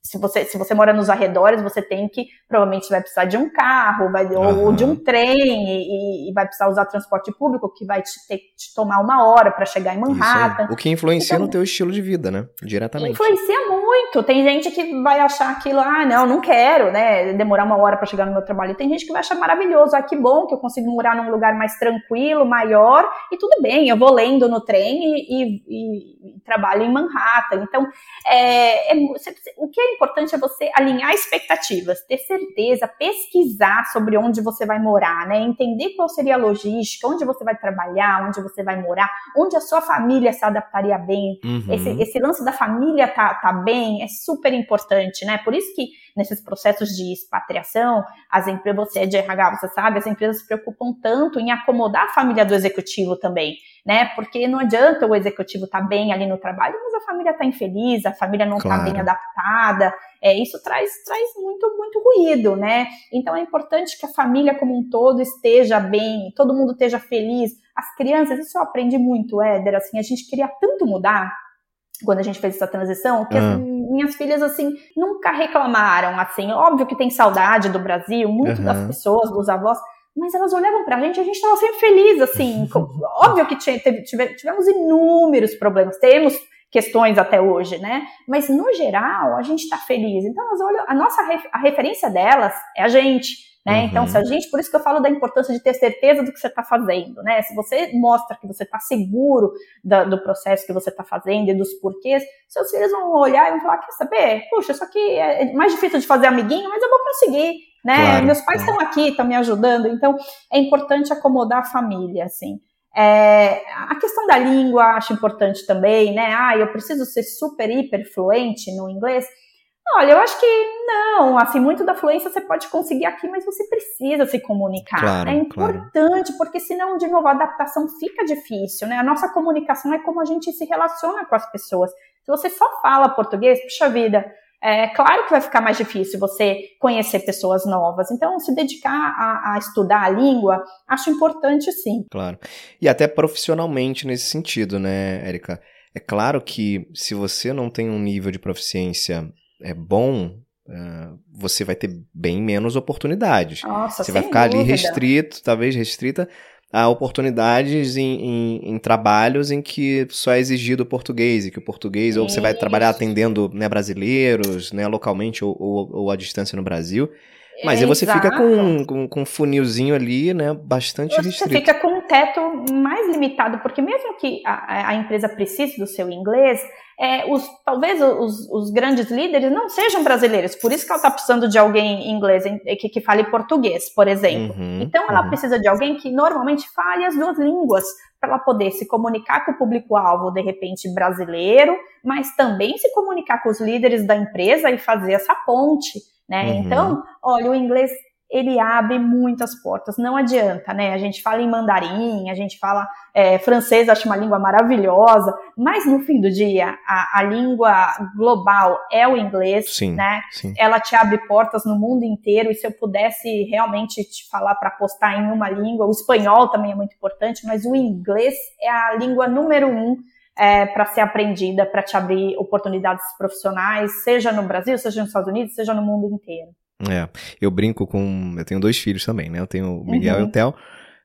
se você, se você mora nos arredores, você tem que, provavelmente vai precisar de um carro, vai, uhum. ou de um trem, e, e, vai precisar usar transporte público, que vai te, ter, te tomar uma hora para chegar em Manhattan. O que influencia então, no teu estilo de vida, né? Diretamente. Influencia muito. Tem gente que vai achar aquilo, ah, não, não quero, né? Demorar uma hora para chegar no meu trabalho. E tem gente que vai achar maravilhoso, ah, que bom que eu consigo morar num lugar mais tranquilo, maior, e tudo bem, eu vou lendo no trem e, e, e trabalho em Manhattan. Então, é, é, o que é importante é você alinhar expectativas, ter certeza, pesquisar sobre onde você vai morar, né? Entender qual seria a logística, onde você vai trabalhar, onde você vai morar, onde a sua família se adaptaria bem. Uhum. Esse, esse lance da família tá, tá bem é super importante, né? Por isso que nesses processos de expatriação, as empresas, você é de RH, você sabe, as empresas se preocupam tanto em acomodar a família do executivo também, né? Porque não adianta o executivo estar tá bem ali no trabalho, mas a família está infeliz, a família não está claro. bem adaptada. É, isso traz, traz muito, muito ruído, né? Então é importante que a família como um todo esteja bem, todo mundo esteja feliz. As crianças, isso eu aprendi muito, Éder, assim, a gente queria tanto mudar quando a gente fez essa transição, que uhum. as minhas filhas, assim, nunca reclamaram, assim, óbvio que tem saudade do Brasil, muito uhum. das pessoas, dos avós, mas elas olhavam pra gente e a gente estava sempre feliz, assim, óbvio que teve, tivemos inúmeros problemas, temos questões até hoje, né? Mas no geral a gente está feliz. Então elas olham, a nossa a referência delas é a gente. Né? Uhum. Então, se a gente, por isso que eu falo da importância de ter certeza do que você está fazendo, né? Se você mostra que você está seguro da, do processo que você está fazendo e dos porquês, seus filhos vão olhar e vão falar, quer saber? Puxa, isso aqui é mais difícil de fazer amiguinho, mas eu vou conseguir, né? Claro, Meus pais estão aqui, estão me ajudando, então é importante acomodar a família, assim. É, a questão da língua acho importante também, né? Ah, eu preciso ser super, hiper fluente no inglês. Olha, eu acho que não. Assim, muito da fluência você pode conseguir aqui, mas você precisa se comunicar. Claro, é importante, claro. porque senão, de novo, a adaptação fica difícil, né? A nossa comunicação é como a gente se relaciona com as pessoas. Se você só fala português, puxa vida, é claro que vai ficar mais difícil você conhecer pessoas novas. Então, se dedicar a, a, estudar a língua, acho importante sim. Claro. E até profissionalmente nesse sentido, né, Érica? É claro que se você não tem um nível de proficiência é bom, uh, você vai ter bem menos oportunidades. Nossa, você vai ficar dúvida. ali restrito, talvez restrita a oportunidades em, em, em, trabalhos em que só é exigido o português e que o português, ou você vai trabalhar atendendo né, brasileiros, né, localmente ou, ou, ou à distância no Brasil. Mas aí você fica com, com, com, um funilzinho ali, né, bastante você restrito. Você fica com teto mais limitado, porque mesmo que a, a empresa precise do seu inglês, é, os, talvez os, os, grandes líderes não sejam brasileiros, por isso que ela está precisando de alguém inglês que, que fale português, por exemplo. Uhum, então ela uhum. precisa de alguém que normalmente fale as duas línguas para ela poder se comunicar com o público-alvo, de repente brasileiro, mas também se comunicar com os líderes da empresa e fazer essa ponte. Né? Uhum. Então, olha, o inglês ele abre muitas portas, não adianta, né? A gente fala em mandarim, a gente fala é, francês, acho uma língua maravilhosa, mas no fim do dia, a, a língua global é o inglês, sim, né? Sim. Ela te abre portas no mundo inteiro, e se eu pudesse realmente te falar para apostar em uma língua, o espanhol também é muito importante, mas o inglês é a língua número um é, para ser aprendida, para te abrir oportunidades profissionais, seja no Brasil, seja nos Estados Unidos, seja no mundo inteiro. É, eu brinco com. Eu tenho dois filhos também, né? Eu tenho o Miguel uhum. e o Theo.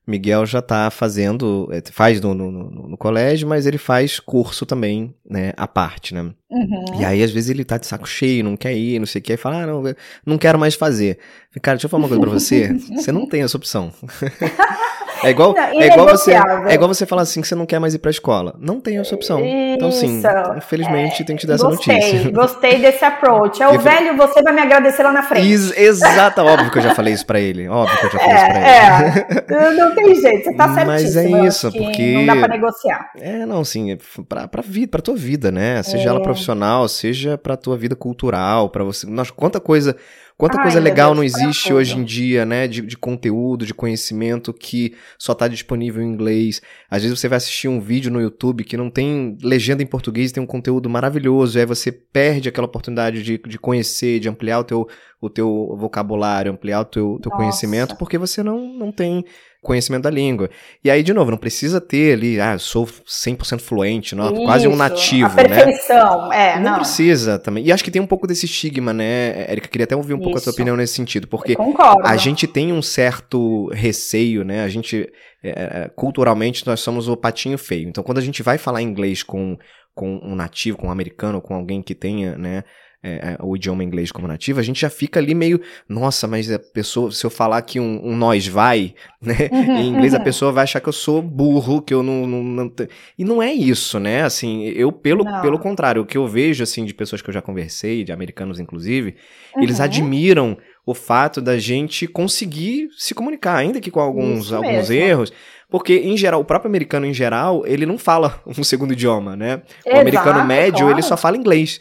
Miguel já está fazendo, é, faz no, no, no, no, colégio, mas ele faz curso também, né, à parte, né? Uhum. E aí, às vezes, ele tá de saco cheio, não quer ir, não sei o que, aí fala, ah, não, não quero mais fazer. Cara, deixa eu falar uma coisa pra você, você não tem essa opção. É igual, não, é, igual você, é igual você falar assim que você não quer mais ir pra escola. Não tem essa opção. Isso. Então, sim, infelizmente é, tem que te dar gostei, essa notícia. Gostei desse approach. É o velho, você vai me agradecer lá na frente. Ex exato, óbvio que eu já falei isso pra ele. Óbvio que eu já falei é, isso pra ele. É, não tem jeito, você tá certíssimo. Mas é isso, porque... Não dá pra negociar. É, não, sim, é pra, pra, vida, pra tua vida, né? Seja ela é. profissional, seja pra tua vida cultural, pra você... Nossa, quanta coisa Quanta Ai, coisa legal Deus, não existe hoje em dia, né? De, de conteúdo, de conhecimento que só está disponível em inglês. Às vezes você vai assistir um vídeo no YouTube que não tem legenda em português, tem um conteúdo maravilhoso, e aí você perde aquela oportunidade de, de conhecer, de ampliar o teu, o teu vocabulário, ampliar o teu, teu conhecimento, porque você não, não tem conhecimento da língua. E aí, de novo, não precisa ter ali, ah, sou 100% fluente, não, Isso, quase um nativo, a perfeição, né? é, não, não. precisa também. E acho que tem um pouco desse estigma, né, Érica? Queria até ouvir um Isso. pouco a tua opinião nesse sentido, porque a gente tem um certo receio, né? A gente, é, é, culturalmente, nós somos o patinho feio. Então, quando a gente vai falar inglês com, com um nativo, com um americano, com alguém que tenha, né, é, é, o idioma inglês como nativo, a gente já fica ali meio, nossa, mas a pessoa, se eu falar que um, um nós vai, né, uhum, em inglês a uhum. pessoa vai achar que eu sou burro, que eu não, não, não e não é isso, né, assim, eu pelo, pelo contrário, o que eu vejo, assim, de pessoas que eu já conversei, de americanos inclusive, uhum. eles admiram o fato da gente conseguir se comunicar, ainda que com alguns, alguns erros, porque, em geral, o próprio americano, em geral, ele não fala um segundo idioma, né? Exato, o americano médio, claro. ele só fala inglês.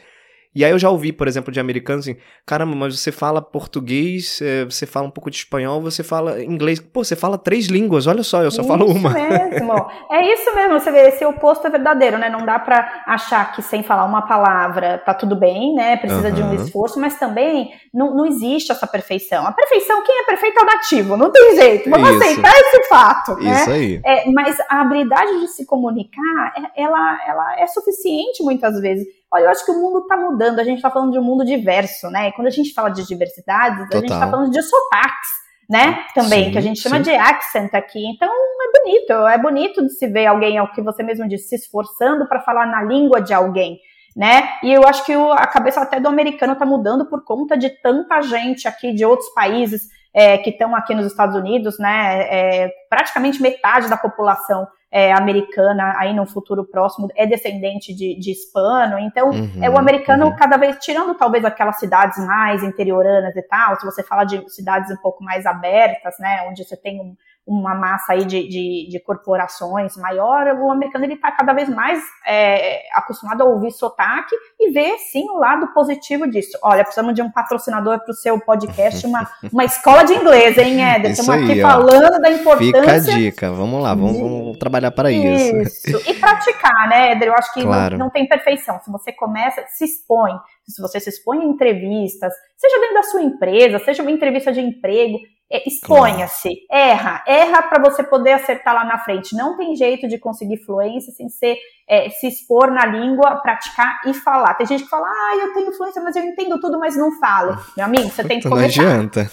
E aí eu já ouvi, por exemplo, de americanos assim, caramba, mas você fala português, é, você fala um pouco de espanhol, você fala inglês. Pô, você fala três línguas, olha só, eu só isso falo uma. Mesmo. é isso mesmo, você vê, esse oposto é verdadeiro, né? Não dá para achar que sem falar uma palavra tá tudo bem, né? Precisa uhum. de um esforço, mas também não, não existe essa perfeição. A perfeição, quem é perfeito é o nativo, não tem jeito. Vamos isso. aceitar esse fato, né? Isso aí. É, mas a habilidade de se comunicar, é, ela, ela é suficiente muitas vezes. Olha, eu acho que o mundo está mudando, a gente está falando de um mundo diverso, né? E quando a gente fala de diversidades, Total. a gente está falando de sotaques, né? Também, sim, que a gente chama sim. de accent aqui. Então, é bonito, é bonito de se ver alguém, é o que você mesmo disse, se esforçando para falar na língua de alguém. Né? E eu acho que a cabeça até do americano está mudando por conta de tanta gente aqui de outros países é, que estão aqui nos Estados Unidos, né? É, praticamente metade da população é, americana aí no futuro próximo é descendente de, de hispano, então uhum, é o americano uhum. cada vez tirando talvez aquelas cidades mais interioranas e tal, se você fala de cidades um pouco mais abertas, né, onde você tem um, uma massa aí de, de, de, corporações maior, o americano ele está cada vez mais é, acostumado a ouvir sotaque e ver sim o lado positivo disso. Olha, precisamos de um patrocinador para o seu podcast, uma, uma escola de inglês, hein, Éder? Estamos aqui ó. falando da importância. Fica a dica, vamos lá, vamos, vamos trabalhar para isso. Isso, e praticar, né, Éder? Eu acho que claro. não, não tem perfeição. Se você começa, se expõe, se você se expõe em entrevistas, seja dentro da sua empresa, seja uma entrevista de emprego, é, exponha-se, erra, erra para você poder acertar lá na frente. Não tem jeito de conseguir fluência sem ser, é, se expor na língua, praticar e falar. Tem gente que fala, ah, eu tenho fluência, mas eu entendo tudo, mas não falo. Meu amigo, você tem que começar. Não adianta.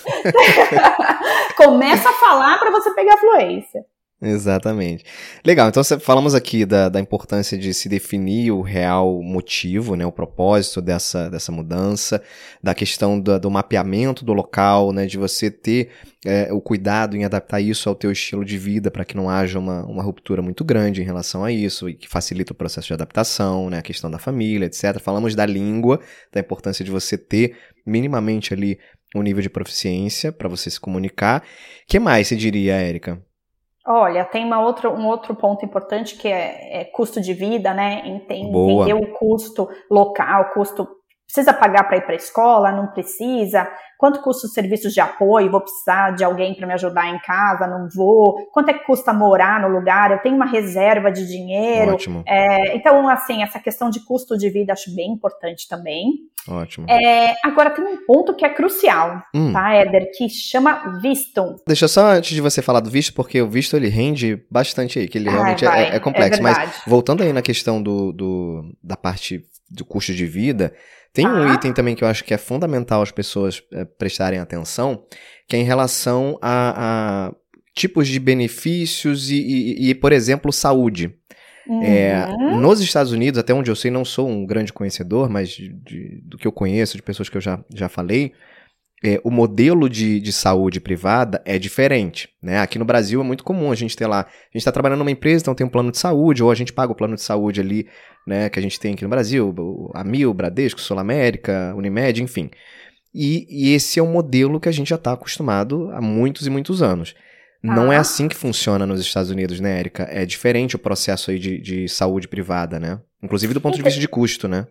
Começa a falar para você pegar fluência. Exatamente. Legal, então falamos aqui da, da importância de se definir o real motivo, né, o propósito dessa, dessa mudança, da questão do, do mapeamento do local, né, de você ter é, o cuidado em adaptar isso ao teu estilo de vida para que não haja uma, uma ruptura muito grande em relação a isso e que facilita o processo de adaptação, né, a questão da família, etc. Falamos da língua, da importância de você ter minimamente ali um nível de proficiência para você se comunicar. que mais você diria, Érica? Olha, tem uma outra, um outro ponto importante que é, é custo de vida, né? Entender o custo local, custo precisa pagar para ir para a escola, não precisa, quanto custa os serviços de apoio, vou precisar de alguém para me ajudar em casa, não vou, quanto é que custa morar no lugar, eu tenho uma reserva de dinheiro. Ótimo. É, então, assim, essa questão de custo de vida acho bem importante também. Ótimo. É, agora tem um ponto que é crucial, hum. tá, Éder, que chama visto. Deixa só antes de você falar do visto, porque o visto ele rende bastante aí, que ele realmente é, é, complexo. Mas voltando aí na questão do, do da parte do custo de vida, tem ah. um item também que eu acho que é fundamental as pessoas é, prestarem atenção, que é em relação a, a tipos de benefícios e, e, e por exemplo, saúde. É, uhum. É, nos Estados Unidos, até onde eu sei, não sou um grande conhecedor, mas de, de, do que eu conheço, de pessoas que eu já, já falei, é, o modelo de, de saúde privada é diferente. Né? Aqui no Brasil é muito comum a gente ter lá, a gente está trabalhando numa empresa, então tem um plano de saúde, ou a gente paga o plano de saúde ali, né, que a gente tem aqui no Brasil, a Mil, Bradesco, Sul América, Unimed, enfim. E, e, esse é um modelo que a gente já está acostumado há muitos e muitos anos. Ah. Não é ah. assim que funciona nos Estados Unidos, né, Érica? É diferente o processo aí de, de saúde privada, né? Inclusive do ponto de vista de custo, né?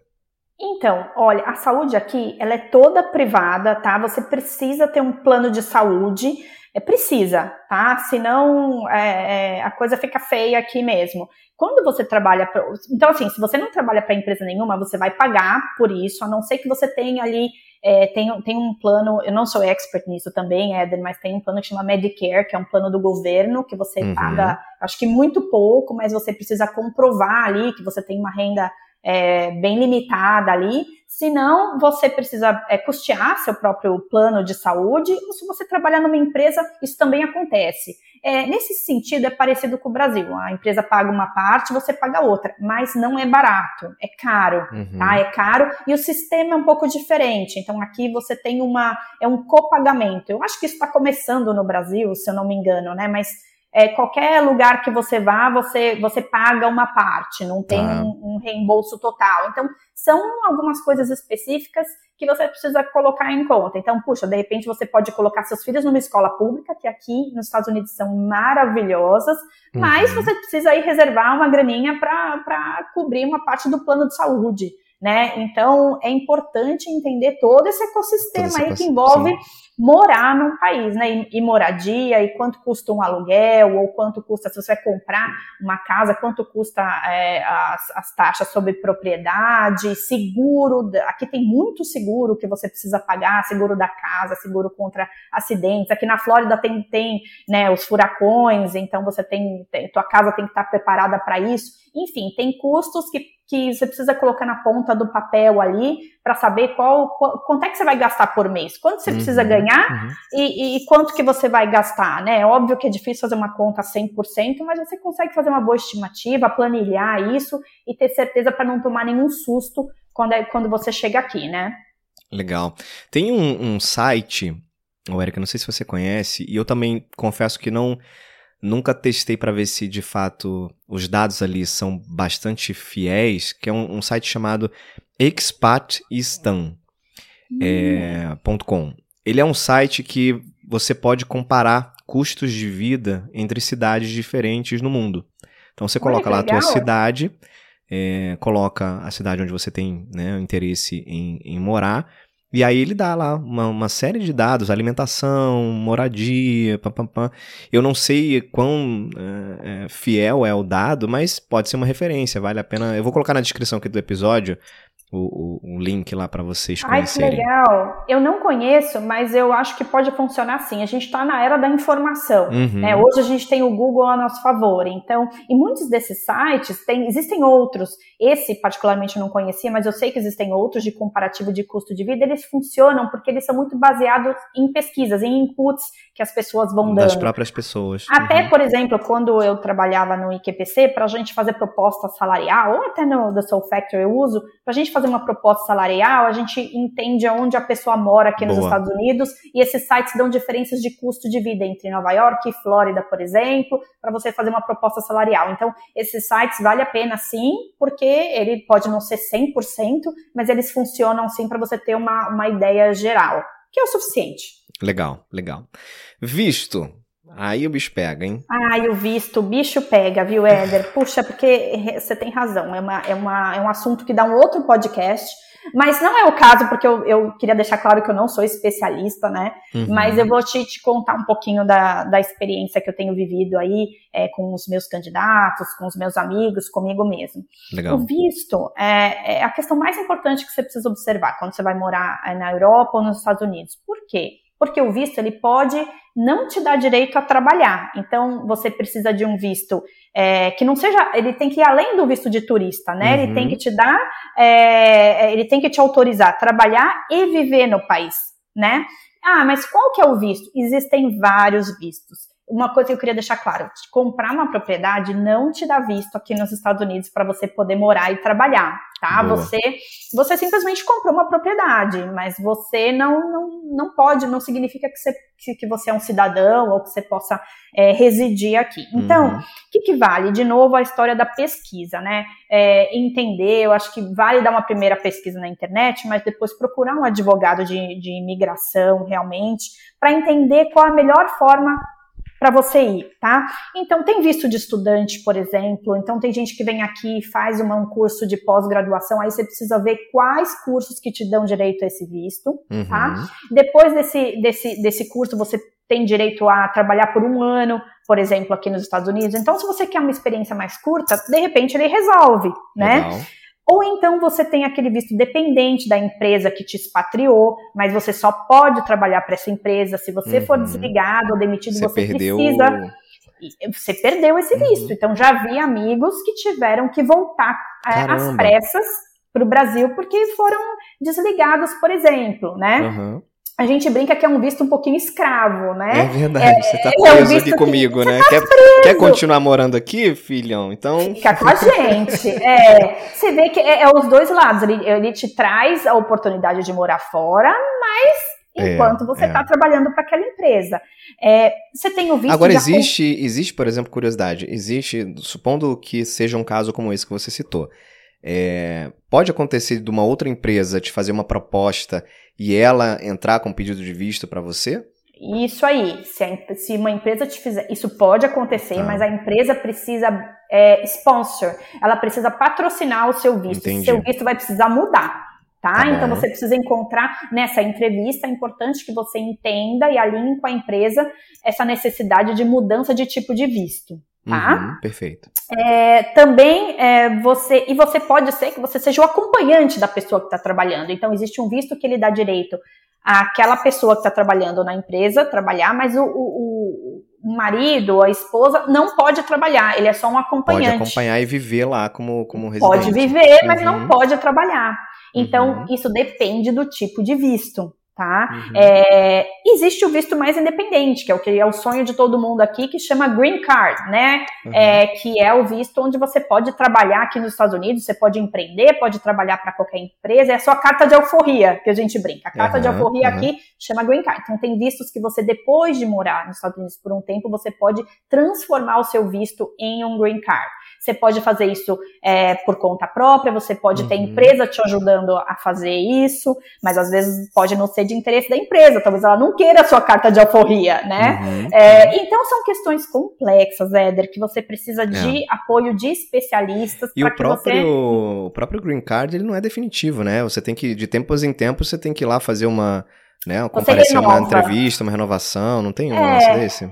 Então, olha, a saúde aqui, ela é toda privada, tá? Você precisa ter um plano de saúde, é precisa, tá? Senão é, é, a coisa fica feia aqui mesmo. Quando você trabalha, pra, então assim, se você não trabalha para empresa nenhuma, você vai pagar por isso, a não ser que você tenha ali é, tem, tem um plano, eu não sou expert nisso também, Éder, mas tem um plano que chama Medicare, que é um plano do governo, que você uhum. paga, acho que muito pouco, mas você precisa comprovar ali que você tem uma renda é, bem limitada ali, senão você precisa é, custear seu próprio plano de saúde, ou se você trabalhar numa empresa, isso também acontece. É, nesse sentido, é parecido com o Brasil. A empresa paga uma parte, você paga outra, mas não é barato, é caro, uhum. tá? É caro e o sistema é um pouco diferente. Então, aqui você tem uma, é um copagamento. Eu acho que isso está começando no Brasil, se eu não me engano, né? Mas é, qualquer lugar que você vá, você, você paga uma parte, não tem ah. um, um, reembolso total. Então, são algumas coisas específicas que você precisa colocar em conta. Então, puxa, de repente você pode colocar seus filhos numa escola pública, que aqui nos Estados Unidos são maravilhosas, uhum. mas você precisa aí reservar uma graninha para cobrir uma parte do plano de saúde né? Então é importante entender todo esse ecossistema todo esse aí que envolve sim. Morar num país, né? E, e, moradia, e quanto custa um aluguel, ou quanto custa se você vai comprar uma casa, quanto custa é, as, as, taxas sobre propriedade, seguro. Aqui tem muito seguro que você precisa pagar, seguro da casa, seguro contra acidentes. Aqui na Flórida tem, tem né, os furacões, então você tem, tem tua casa tem que estar preparada para isso. Enfim, tem custos que que você precisa colocar na ponta do papel ali para saber qual, qual, quanto é que você vai gastar por mês, quanto você uhum, precisa ganhar uhum. e, e, quanto que você vai gastar, né? É óbvio que é difícil fazer uma conta 100%, mas você consegue fazer uma boa estimativa, planilhar isso e ter certeza para não tomar nenhum susto quando, é, quando você chega aqui, né? Legal. Tem um, um site, Erika, não sei se você conhece, e eu também confesso que não Nunca testei para ver se de fato os dados ali são bastante fiéis, que é um, um site chamado expatistan.com. É, hum. Ele é um site que você pode comparar custos de vida entre cidades diferentes no mundo. Então você coloca Olha, lá legal. a tua cidade, é, coloca a cidade onde você tem né, interesse em, em morar e aí ele dá lá uma, uma série de dados, alimentação, moradia. Eu não sei quão é, fiel é o dado, mas pode ser uma referência, vale a pena. Eu vou colocar na descrição aqui do episódio o, o, um link lá para vocês conhecerem. Ai, que legal. Eu não conheço, mas eu acho que pode funcionar sim. A gente está na era da informação. Uhum. Né? Hoje a gente tem o Google a nosso favor. Então, em muitos desses sites, tem, existem outros. Esse, particularmente, eu não conhecia, mas eu sei que existem outros de comparativo de custo de vida. Eles funcionam porque eles são muito baseados em pesquisas, em inputs que as pessoas vão dando. Das próprias pessoas. Até, uhum. por exemplo, quando eu trabalhava no IQPC, para a gente fazer proposta salarial, ou até no The Soul Factor eu uso, para a gente fazer uma proposta salarial, a gente entende onde a pessoa mora aqui Boa. nos Estados Unidos e esses sites dão diferenças de custo de vida entre Nova York e Flórida, por exemplo, para você fazer uma proposta salarial. Então, esses sites vale a pena sim, porque ele pode não ser 100%, mas eles funcionam sim para você ter uma, uma ideia geral, que é o suficiente. Legal, legal. Visto, Aí o bicho pega, hein? Ai, o visto, o bicho pega, viu, Éder? Puxa, porque você tem razão, é, uma, é, uma, é um assunto que dá um outro podcast, mas não é o caso, porque eu, eu queria deixar claro que eu não sou especialista, né? Uhum. Mas eu vou te, te, contar um pouquinho da, da experiência que eu tenho vivido aí é, com os meus candidatos, com os meus amigos, comigo mesmo. Legal. O visto é, é a questão mais importante que você precisa observar quando você vai morar na Europa ou nos Estados Unidos. Por quê? Porque o visto ele pode não te dar direito a trabalhar. Então você precisa de um visto é, que não seja, ele tem que ir além do visto de turista, né? Uhum. Ele tem que te dar, é, ele tem que te autorizar a trabalhar e viver no país, né? Ah, mas qual que é o visto? Existem vários vistos uma coisa que eu queria deixar claro: comprar uma propriedade não te dá visto aqui nos Estados Unidos para você poder morar e trabalhar, tá? Você, você simplesmente comprou uma propriedade, mas você não, não, não pode, não significa que você, que, que você é um cidadão ou que você possa é, residir aqui. Então, uhum. o que, que vale? De novo, a história da pesquisa, né? É, entender, eu acho que vale dar uma primeira pesquisa na internet, mas depois procurar um advogado de, de imigração realmente, para entender qual a melhor forma para você ir, tá? Então, tem visto de estudante, por exemplo, então tem gente que vem aqui e faz um curso de pós-graduação, aí você precisa ver quais cursos que te dão direito a esse visto, tá? uhum. tá? Depois desse, desse, desse curso, você tem direito a trabalhar por um ano, por exemplo, aqui nos Estados Unidos. Então, se você quer uma experiência mais curta, de repente ele resolve, né? Legal. Ou então você tem aquele visto dependente da empresa que te expatriou, mas você só pode trabalhar para essa empresa. Se você uhum. for desligado ou demitido, você, você perdeu... precisa. Você perdeu esse uhum. visto. Então já vi amigos que tiveram que voltar é, às pressas para o Brasil porque foram desligados, por exemplo, né? Uhum a gente brinca que é um visto um pouquinho escravo, né? É verdade, é, você tá preso é um aqui comigo, né? Tá quer, quer, continuar morando aqui, filhão? Então. Fica com a gente. É, você vê que é, é, os dois lados. Ele, ele te traz a oportunidade de morar fora, mas é, enquanto você está é. trabalhando para aquela empresa. É, você tem o visto. Agora, existe, existe, por exemplo, curiosidade, existe, supondo que seja um caso como esse que você citou. É, pode acontecer de uma outra empresa te fazer uma proposta e ela entrar com pedido de visto para você? Isso aí. Se, a, se, uma empresa te fizer. Isso pode acontecer, tá. mas a empresa precisa é, sponsor. Ela precisa patrocinar o seu visto. Entendi. Seu visto vai precisar mudar. Tá? tá então você precisa encontrar nessa entrevista, é importante que você entenda e alinhe com a empresa essa necessidade de mudança de tipo de visto tá? Uhum, perfeito. É, também é, você e você pode ser que você seja o acompanhante da pessoa que está trabalhando. Então existe um visto que ele dá direito àquela pessoa que está trabalhando na empresa trabalhar, mas o, o, o marido, a esposa não pode trabalhar. Ele é só um acompanhante. Pode acompanhar e viver lá como como residente. Pode viver, mas não uhum. pode trabalhar. Então uhum. isso depende do tipo de visto tá? Uhum. É, existe o visto mais independente, que é o que é o sonho de todo mundo aqui, que chama Green Card, né? Uhum. É, que é o visto onde você pode trabalhar aqui nos Estados Unidos, você pode empreender, pode trabalhar para qualquer empresa, é a sua carta de alforria, que a gente brinca. A carta uhum. de alforria aqui chama Green Card. Então tem vistos que você, depois de morar nos Estados Unidos por um tempo, você pode transformar o seu visto em um Green Card. Você pode fazer isso é, por conta própria, você pode ter uhum. empresa te ajudando a fazer isso, mas às vezes pode não ser de interesse da empresa, talvez ela não queira a sua carta de alforria, né? Uhum. É, então são questões complexas, Éder, que você precisa de é. apoio de especialistas. E o próprio, você... o próprio Green Card, ele não é definitivo, né? Você tem que, de tempos em tempos, você tem que ir lá fazer uma né? Comparecer uma entrevista, uma renovação, não tem um é, desse?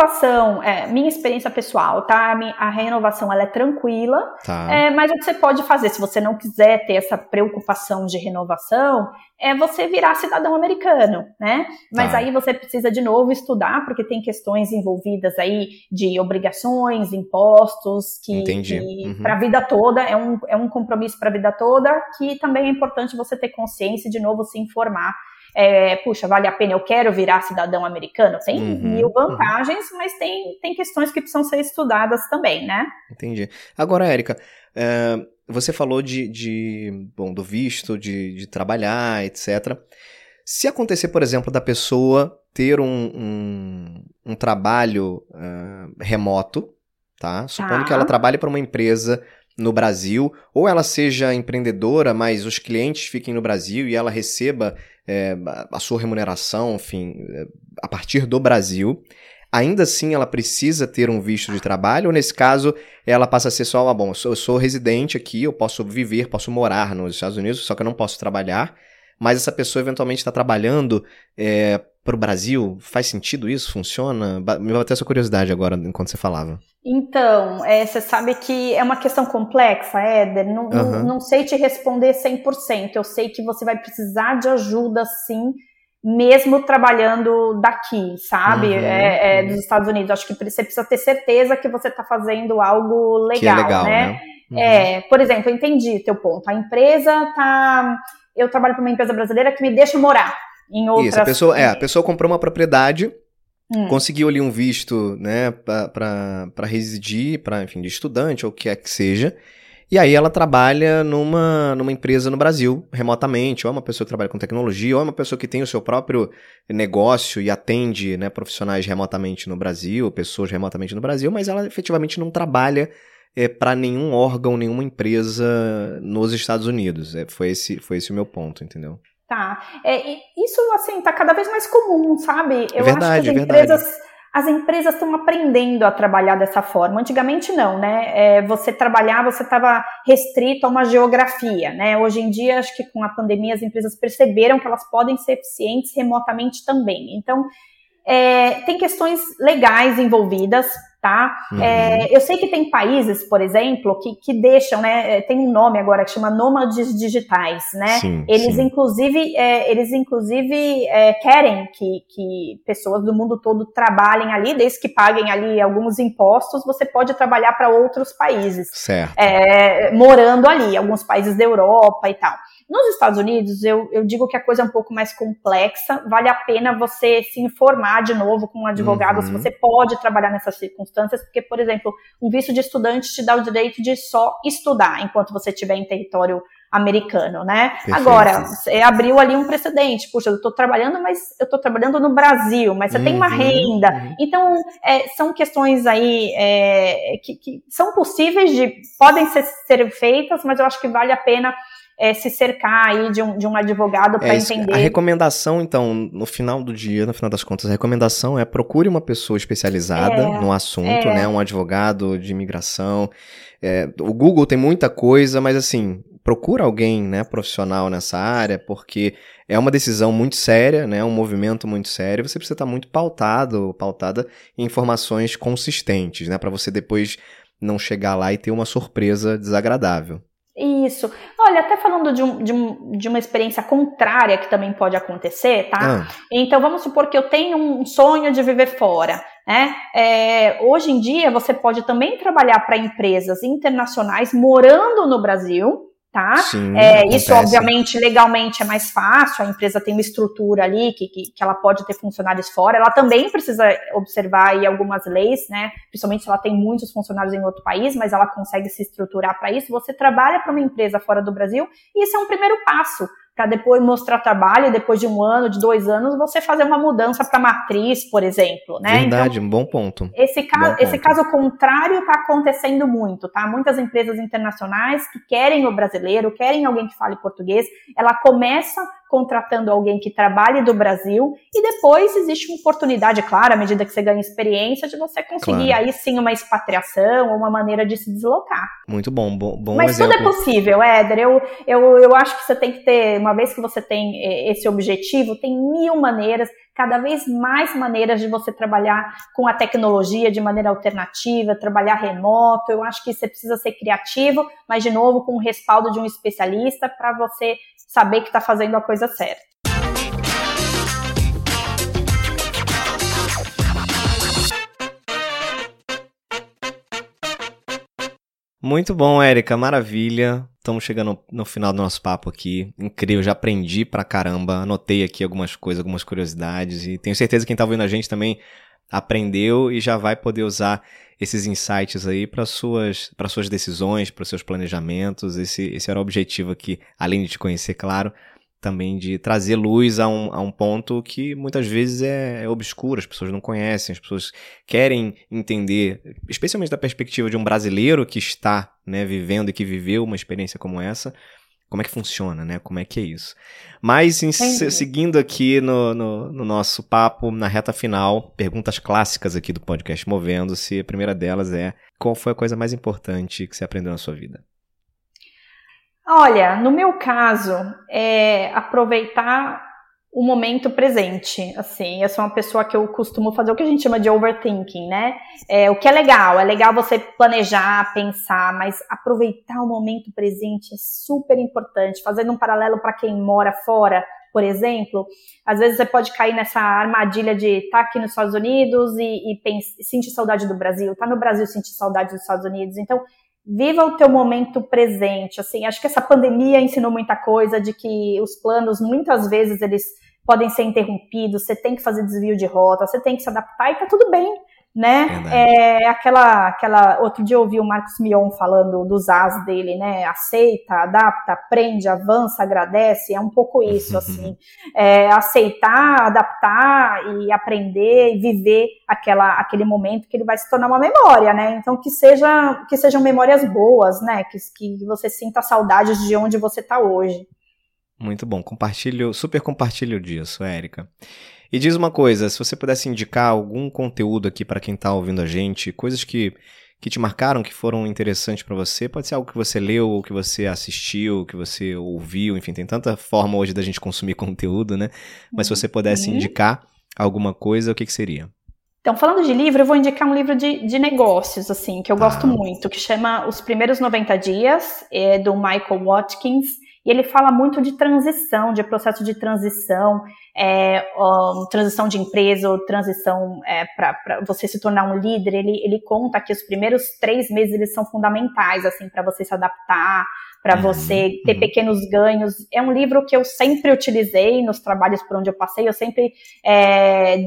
Renovação, é, minha experiência pessoal, tá? A, renovação ela é tranquila, tá. é, mas o que você pode fazer, se você não quiser ter essa preocupação de renovação, é você virar cidadão americano, né? Mas tá. aí você precisa de novo estudar, porque tem questões envolvidas aí de obrigações, impostos, que, que uhum. para a vida toda, é um, é um compromisso para a vida toda, que também é importante você ter consciência e de novo se informar é, puxa, vale a pena, eu quero virar cidadão americano? Tem uhum, mil uhum. vantagens, uhum. mas tem, tem questões que precisam ser estudadas também, né? Entendi. Agora, Érica, é, você falou de, de, bom, do visto, de, de trabalhar, etc. Se acontecer, por exemplo, da pessoa ter um, um, um trabalho uh, remoto, tá? Supondo tá. que ela trabalhe para uma empresa no Brasil, ou ela seja empreendedora, mas os clientes fiquem no Brasil e ela receba é, a sua remuneração, enfim, é, a partir do Brasil. Ainda assim, ela precisa ter um visto de trabalho, ou nesse caso, ela passa a ser só, ah, bom, eu sou, eu sou residente aqui, eu posso viver, posso morar nos Estados Unidos, só que eu não posso trabalhar, mas essa pessoa eventualmente está trabalhando é, para o Brasil? Faz sentido isso? Funciona? Me bateu essa curiosidade agora enquanto você falava. Então, é, você sabe que é uma questão complexa, Éder. Não, uhum. não, não, sei te responder 100%. Eu sei que você vai precisar de ajuda, sim, mesmo trabalhando daqui, sabe? Uhum, é, é, uhum. dos Estados Unidos. Acho que você precisa ter certeza que você está fazendo algo legal, que é legal né? né? Uhum. É, por exemplo, eu entendi teu ponto. A empresa tá. Eu trabalho para uma empresa brasileira que me deixa morar em outras... Isso, a pessoa, é, a pessoa comprou uma propriedade, hum. conseguiu ali um visto, né, para residir, para enfim, de estudante ou o que é que seja, e aí ela trabalha numa, numa empresa no Brasil, remotamente, ou é uma pessoa que trabalha com tecnologia, ou é uma pessoa que tem o seu próprio negócio e atende né, profissionais remotamente no Brasil, pessoas remotamente no Brasil, mas ela efetivamente não trabalha é, para nenhum órgão, nenhuma empresa nos Estados Unidos. É, foi, esse, foi esse o meu ponto, entendeu? Tá. É, isso, assim, tá cada vez mais comum, sabe? Eu verdade, acho que as empresas, as empresas estão aprendendo a trabalhar dessa forma. Antigamente não, né? É, você trabalhar, você estava restrito a uma geografia, né? Hoje em dia, acho que com a pandemia, as empresas perceberam que elas podem ser eficientes remotamente também. Então, é, tem questões legais envolvidas, tá? Uhum. É, eu sei que tem países, por exemplo, que, que deixam, né? É, tem um nome agora que chama nômades digitais, né? Sim, eles sim. inclusive, é, eles inclusive é, querem que, que pessoas do mundo todo trabalhem ali, desde que paguem ali alguns impostos, você pode trabalhar para outros países, certo. É, morando ali, alguns países da Europa e tal. Nos Estados Unidos, eu, eu digo que a coisa é um pouco mais complexa, vale a pena você se informar de novo com um advogado uhum. se você pode trabalhar nessas circunstâncias, porque, por exemplo, um visto de estudante te dá o direito de só estudar enquanto você estiver em território americano, né? Perfeito. Agora, você abriu ali um precedente. Puxa, eu estou trabalhando, mas eu estou trabalhando no Brasil, mas você uhum, tem uma uhum, renda. Uhum. Então, é, são questões aí é, que, que, são possíveis de, podem ser, ser feitas, mas eu acho que vale a pena é, se cercar aí de um, de um advogado para é entender. A recomendação, então, no final do dia, no final das contas, a recomendação é procure uma pessoa especializada é, no assunto, é. né? Um advogado de imigração. É, o Google tem muita coisa, mas assim, procura alguém, né, profissional nessa área, porque é uma decisão muito séria, né, um movimento muito sério, você precisa estar muito pautado, pautada em informações consistentes, né, para você depois não chegar lá e ter uma surpresa desagradável. Isso. Olha, até falando de, um, de, um, de, uma experiência contrária que também pode acontecer, tá? Ah. Então, vamos supor que eu tenho um sonho de viver fora. Né? É, hoje em dia, você pode também trabalhar para empresas internacionais morando no Brasil, tá? Sim, é, isso, obviamente, legalmente é mais fácil, a empresa tem uma estrutura ali que, que, que, ela pode ter funcionários fora, ela também precisa observar aí algumas leis, né? Principalmente se ela tem muitos funcionários em outro país, mas ela consegue se estruturar para isso. Você trabalha para uma empresa fora do Brasil e isso é um primeiro passo para depois mostrar trabalho, depois de um ano, de dois anos, você fazer uma mudança para matriz, por exemplo, né? Verdade, então, um bom ponto. Esse caso, esse caso contrário está acontecendo muito, tá? Muitas empresas internacionais que querem o brasileiro, querem alguém que fale português, ela começa contratando alguém que trabalhe do Brasil e depois existe uma oportunidade, claro, à medida que você ganha experiência, de você conseguir claro. aí sim uma expatriação ou uma maneira de se deslocar. Muito bom, bom, bom Mas exemplo. tudo é possível, Éder. Eu, eu, eu acho que você tem que ter, uma vez que você tem eh, esse objetivo, tem mil maneiras cada vez mais maneiras de você trabalhar com a tecnologia de maneira alternativa, trabalhar remoto. Eu acho que você precisa ser criativo, mas de novo com o respaldo de um especialista para você saber que está fazendo a coisa certa. Muito bom, Érica, maravilha. Estamos chegando no final do nosso papo aqui. Incrível, já aprendi pra caramba. Anotei aqui algumas coisas, algumas curiosidades e tenho certeza que quem tá ouvindo a gente também aprendeu e já vai poder usar esses insights aí para suas suas decisões, para seus planejamentos. Esse esse era o objetivo aqui, além de te conhecer, claro, também de trazer luz a um, a um ponto que muitas vezes é, é, obscuro, as pessoas não conhecem, as pessoas querem entender, especialmente da perspectiva de um brasileiro que está né, vivendo e que viveu uma experiência como essa, como é que funciona, né? Como é que é isso. Mas em, seguindo aqui no, no, no, nosso papo, na reta final, perguntas clássicas aqui do podcast Movendo-se. A primeira delas é: qual foi a coisa mais importante que você aprendeu na sua vida? Olha, no meu caso, é aproveitar o momento presente, assim, eu sou uma pessoa que eu costumo fazer o que a gente chama de overthinking, né? É, o que é legal, é legal você planejar, pensar, mas aproveitar o momento presente é super importante. Fazendo um paralelo para quem mora fora, por exemplo, às vezes você pode cair nessa armadilha de estar tá aqui nos Estados Unidos e, e sentir saudade do Brasil, tá no Brasil sentir saudade dos Estados Unidos. Então, viva o teu momento presente. Assim, acho que essa pandemia ensinou muita coisa de que os planos muitas vezes eles podem ser interrompidos, você tem que fazer desvio de rota, você tem que se adaptar e tá tudo bem né? É, aquela, aquela. Outro dia eu ouvi o Marcos Mion falando dos as dele, né? Aceita, adapta, aprende, avança, agradece. É um pouco isso, assim. É, aceitar, adaptar e aprender e viver aquela, aquele momento que ele vai se tornar uma memória, né? Então que seja que sejam memórias boas, né? Que, que você sinta saudades de onde você está hoje. Muito bom, compartilho, super compartilho disso, Érica. E diz uma coisa, se você pudesse indicar algum conteúdo aqui para quem está ouvindo a gente, coisas que, que te marcaram, que foram interessantes para você, pode ser algo que você leu, ou que você assistiu, que você ouviu, enfim, tem tanta forma hoje da gente consumir conteúdo, né? Mas se você pudesse uhum. indicar alguma coisa, o que, que seria? Então, falando de livro, eu vou indicar um livro de, de negócios, assim, que eu gosto ah. muito, que chama Os Primeiros 90 Dias, é do Michael Watkins. E ele fala muito de transição, de processo de transição, é, um, transição de empresa ou transição é, para você se tornar um líder. Ele, ele conta que os primeiros três meses eles são fundamentais assim para você se adaptar, para você ter uhum. pequenos ganhos. É um livro que eu sempre utilizei nos trabalhos por onde eu passei. Eu sempre é,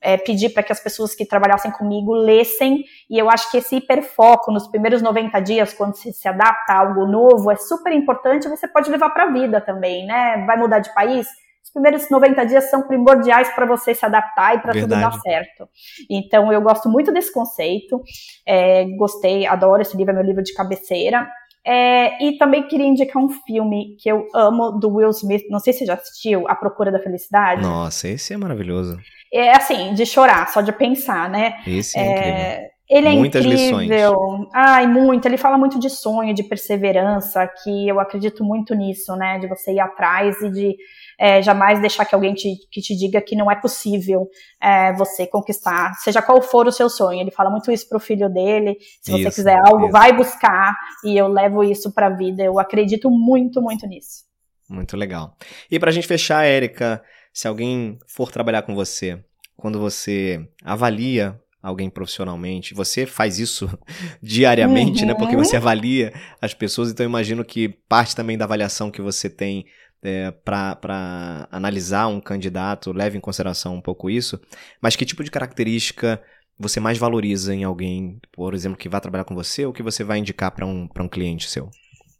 é, pedi para que as pessoas que trabalhassem comigo lessem. E eu acho que esse hiperfoco nos primeiros 90 dias, quando você se adapta a algo novo, é super importante. Você pode levar para a vida também, né? Vai mudar de país? Os primeiros 90 dias são primordiais para você se adaptar e para tudo dar certo. Então, eu gosto muito desse conceito. É, gostei, adoro esse livro, é meu livro de cabeceira. É, e também queria indicar um filme que eu amo do Will Smith. Não sei se você já assistiu, A Procura da Felicidade. Nossa, esse é maravilhoso. É assim, de chorar, só de pensar, né? Esse é, é incrível. Ele é Muitas incrível. Lições. Ai, muito. Ele fala muito de sonho, de perseverança, que eu acredito muito nisso, né? De você ir atrás e de é, jamais deixar que alguém te, que te diga que não é possível é, você conquistar, seja qual for o seu sonho. Ele fala muito isso pro filho dele. Se isso, você quiser algo, isso. vai buscar. E eu levo isso pra vida. Eu acredito muito, muito nisso. Muito legal. E pra gente fechar, Érica, se alguém for trabalhar com você, quando você avalia alguém profissionalmente. Você faz isso diariamente, uhum. né? Porque você uhum. avalia as pessoas, então eu imagino que parte também da avaliação que você tem é, para analisar um candidato leve em consideração um pouco isso, mas que tipo de característica você mais valoriza em alguém, por exemplo, que vai trabalhar com você ou que você vai indicar para um, um cliente seu?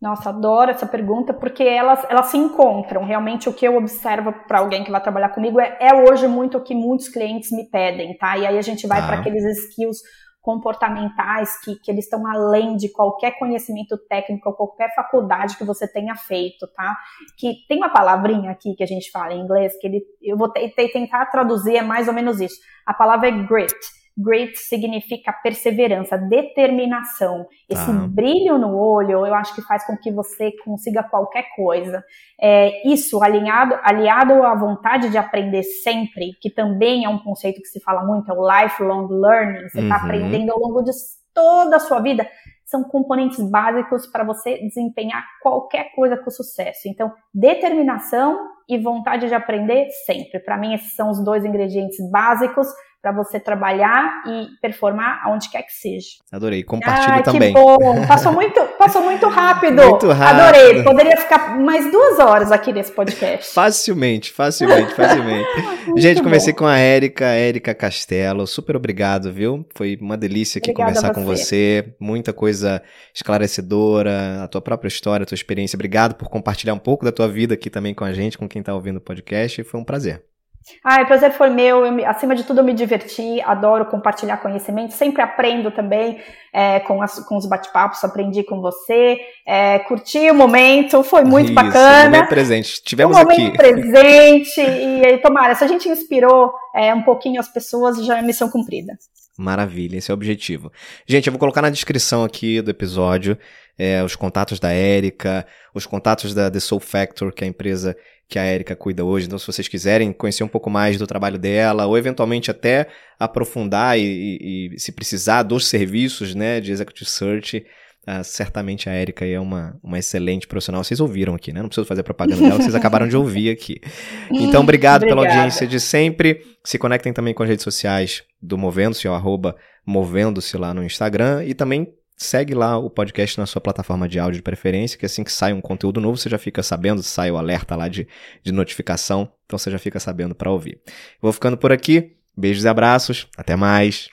Nossa, adoro essa pergunta porque elas, elas se encontram. Realmente, o que eu observo para alguém que vai trabalhar comigo é, é, hoje muito o que muitos clientes me pedem, tá? E aí a gente vai ah. para aqueles skills comportamentais que, que eles estão além de qualquer conhecimento técnico, qualquer faculdade que você tenha feito, tá? Que tem uma palavrinha aqui que a gente fala em inglês que ele, eu vou tentar traduzir, é mais ou menos isso. A palavra é grit, Grit significa perseverança, determinação. Esse ah. brilho no olho, eu acho que faz com que você consiga qualquer coisa. É, isso alinhado, aliado à vontade de aprender sempre, que também é um conceito que se fala muito, é o lifelong learning. Você está uhum. aprendendo ao longo de toda a sua vida são componentes básicos para você desempenhar qualquer coisa com sucesso. Então, determinação e vontade de aprender sempre. Para mim, esses são os dois ingredientes básicos para você trabalhar e performar aonde quer que seja. Adorei. Compartilhe ah, também. Que bom. Passou muito, passou muito rápido. Muito rápido. Adorei. Poderia ficar mais duas horas aqui nesse podcast. Facilmente, facilmente, facilmente. Gente, comecei bom. com a Érica, Érica Castelo. Super obrigado, viu? Foi uma delícia aqui Obrigada conversar com você. Muita coisa esclarecedora, a tua própria história, a tua experiência. Obrigado por compartilhar um pouco da tua vida aqui também com a gente, com quem está ouvindo o podcast. Foi um prazer. Ah, o prazer foi meu. Eu, acima de tudo, eu me diverti, adoro compartilhar conhecimento, sempre aprendo também é, com, as, com os bate-papos, aprendi com você, é, curti o momento, foi muito Isso, bacana. Um momento presente, tivemos um aqui. presente, e tomara, se a gente inspirou é, um pouquinho as pessoas, já é missão cumprida. Maravilha, esse é o objetivo. Gente, eu vou colocar na descrição aqui do episódio é, os contatos da Érica, os contatos da The Soul Factor, que é a empresa que a Erika cuida hoje. Então, se vocês quiserem conhecer um pouco mais do trabalho dela, ou eventualmente até aprofundar e, e, e se precisar dos serviços né, de Executive Search, uh, certamente a Erika é uma, uma excelente profissional. Vocês ouviram aqui, né? Não preciso fazer propaganda dela, vocês acabaram de ouvir aqui. Então, obrigado pela audiência de sempre. Se conectem também com as redes sociais do Movendo-se, o arroba Movendo-se lá no Instagram. E também segue lá o podcast na sua plataforma de áudio de preferência, que assim que sai um conteúdo novo, você já fica sabendo, sai o alerta lá de, de notificação, então você já fica sabendo para ouvir. Vou ficando por aqui. Beijos e abraços. Até mais.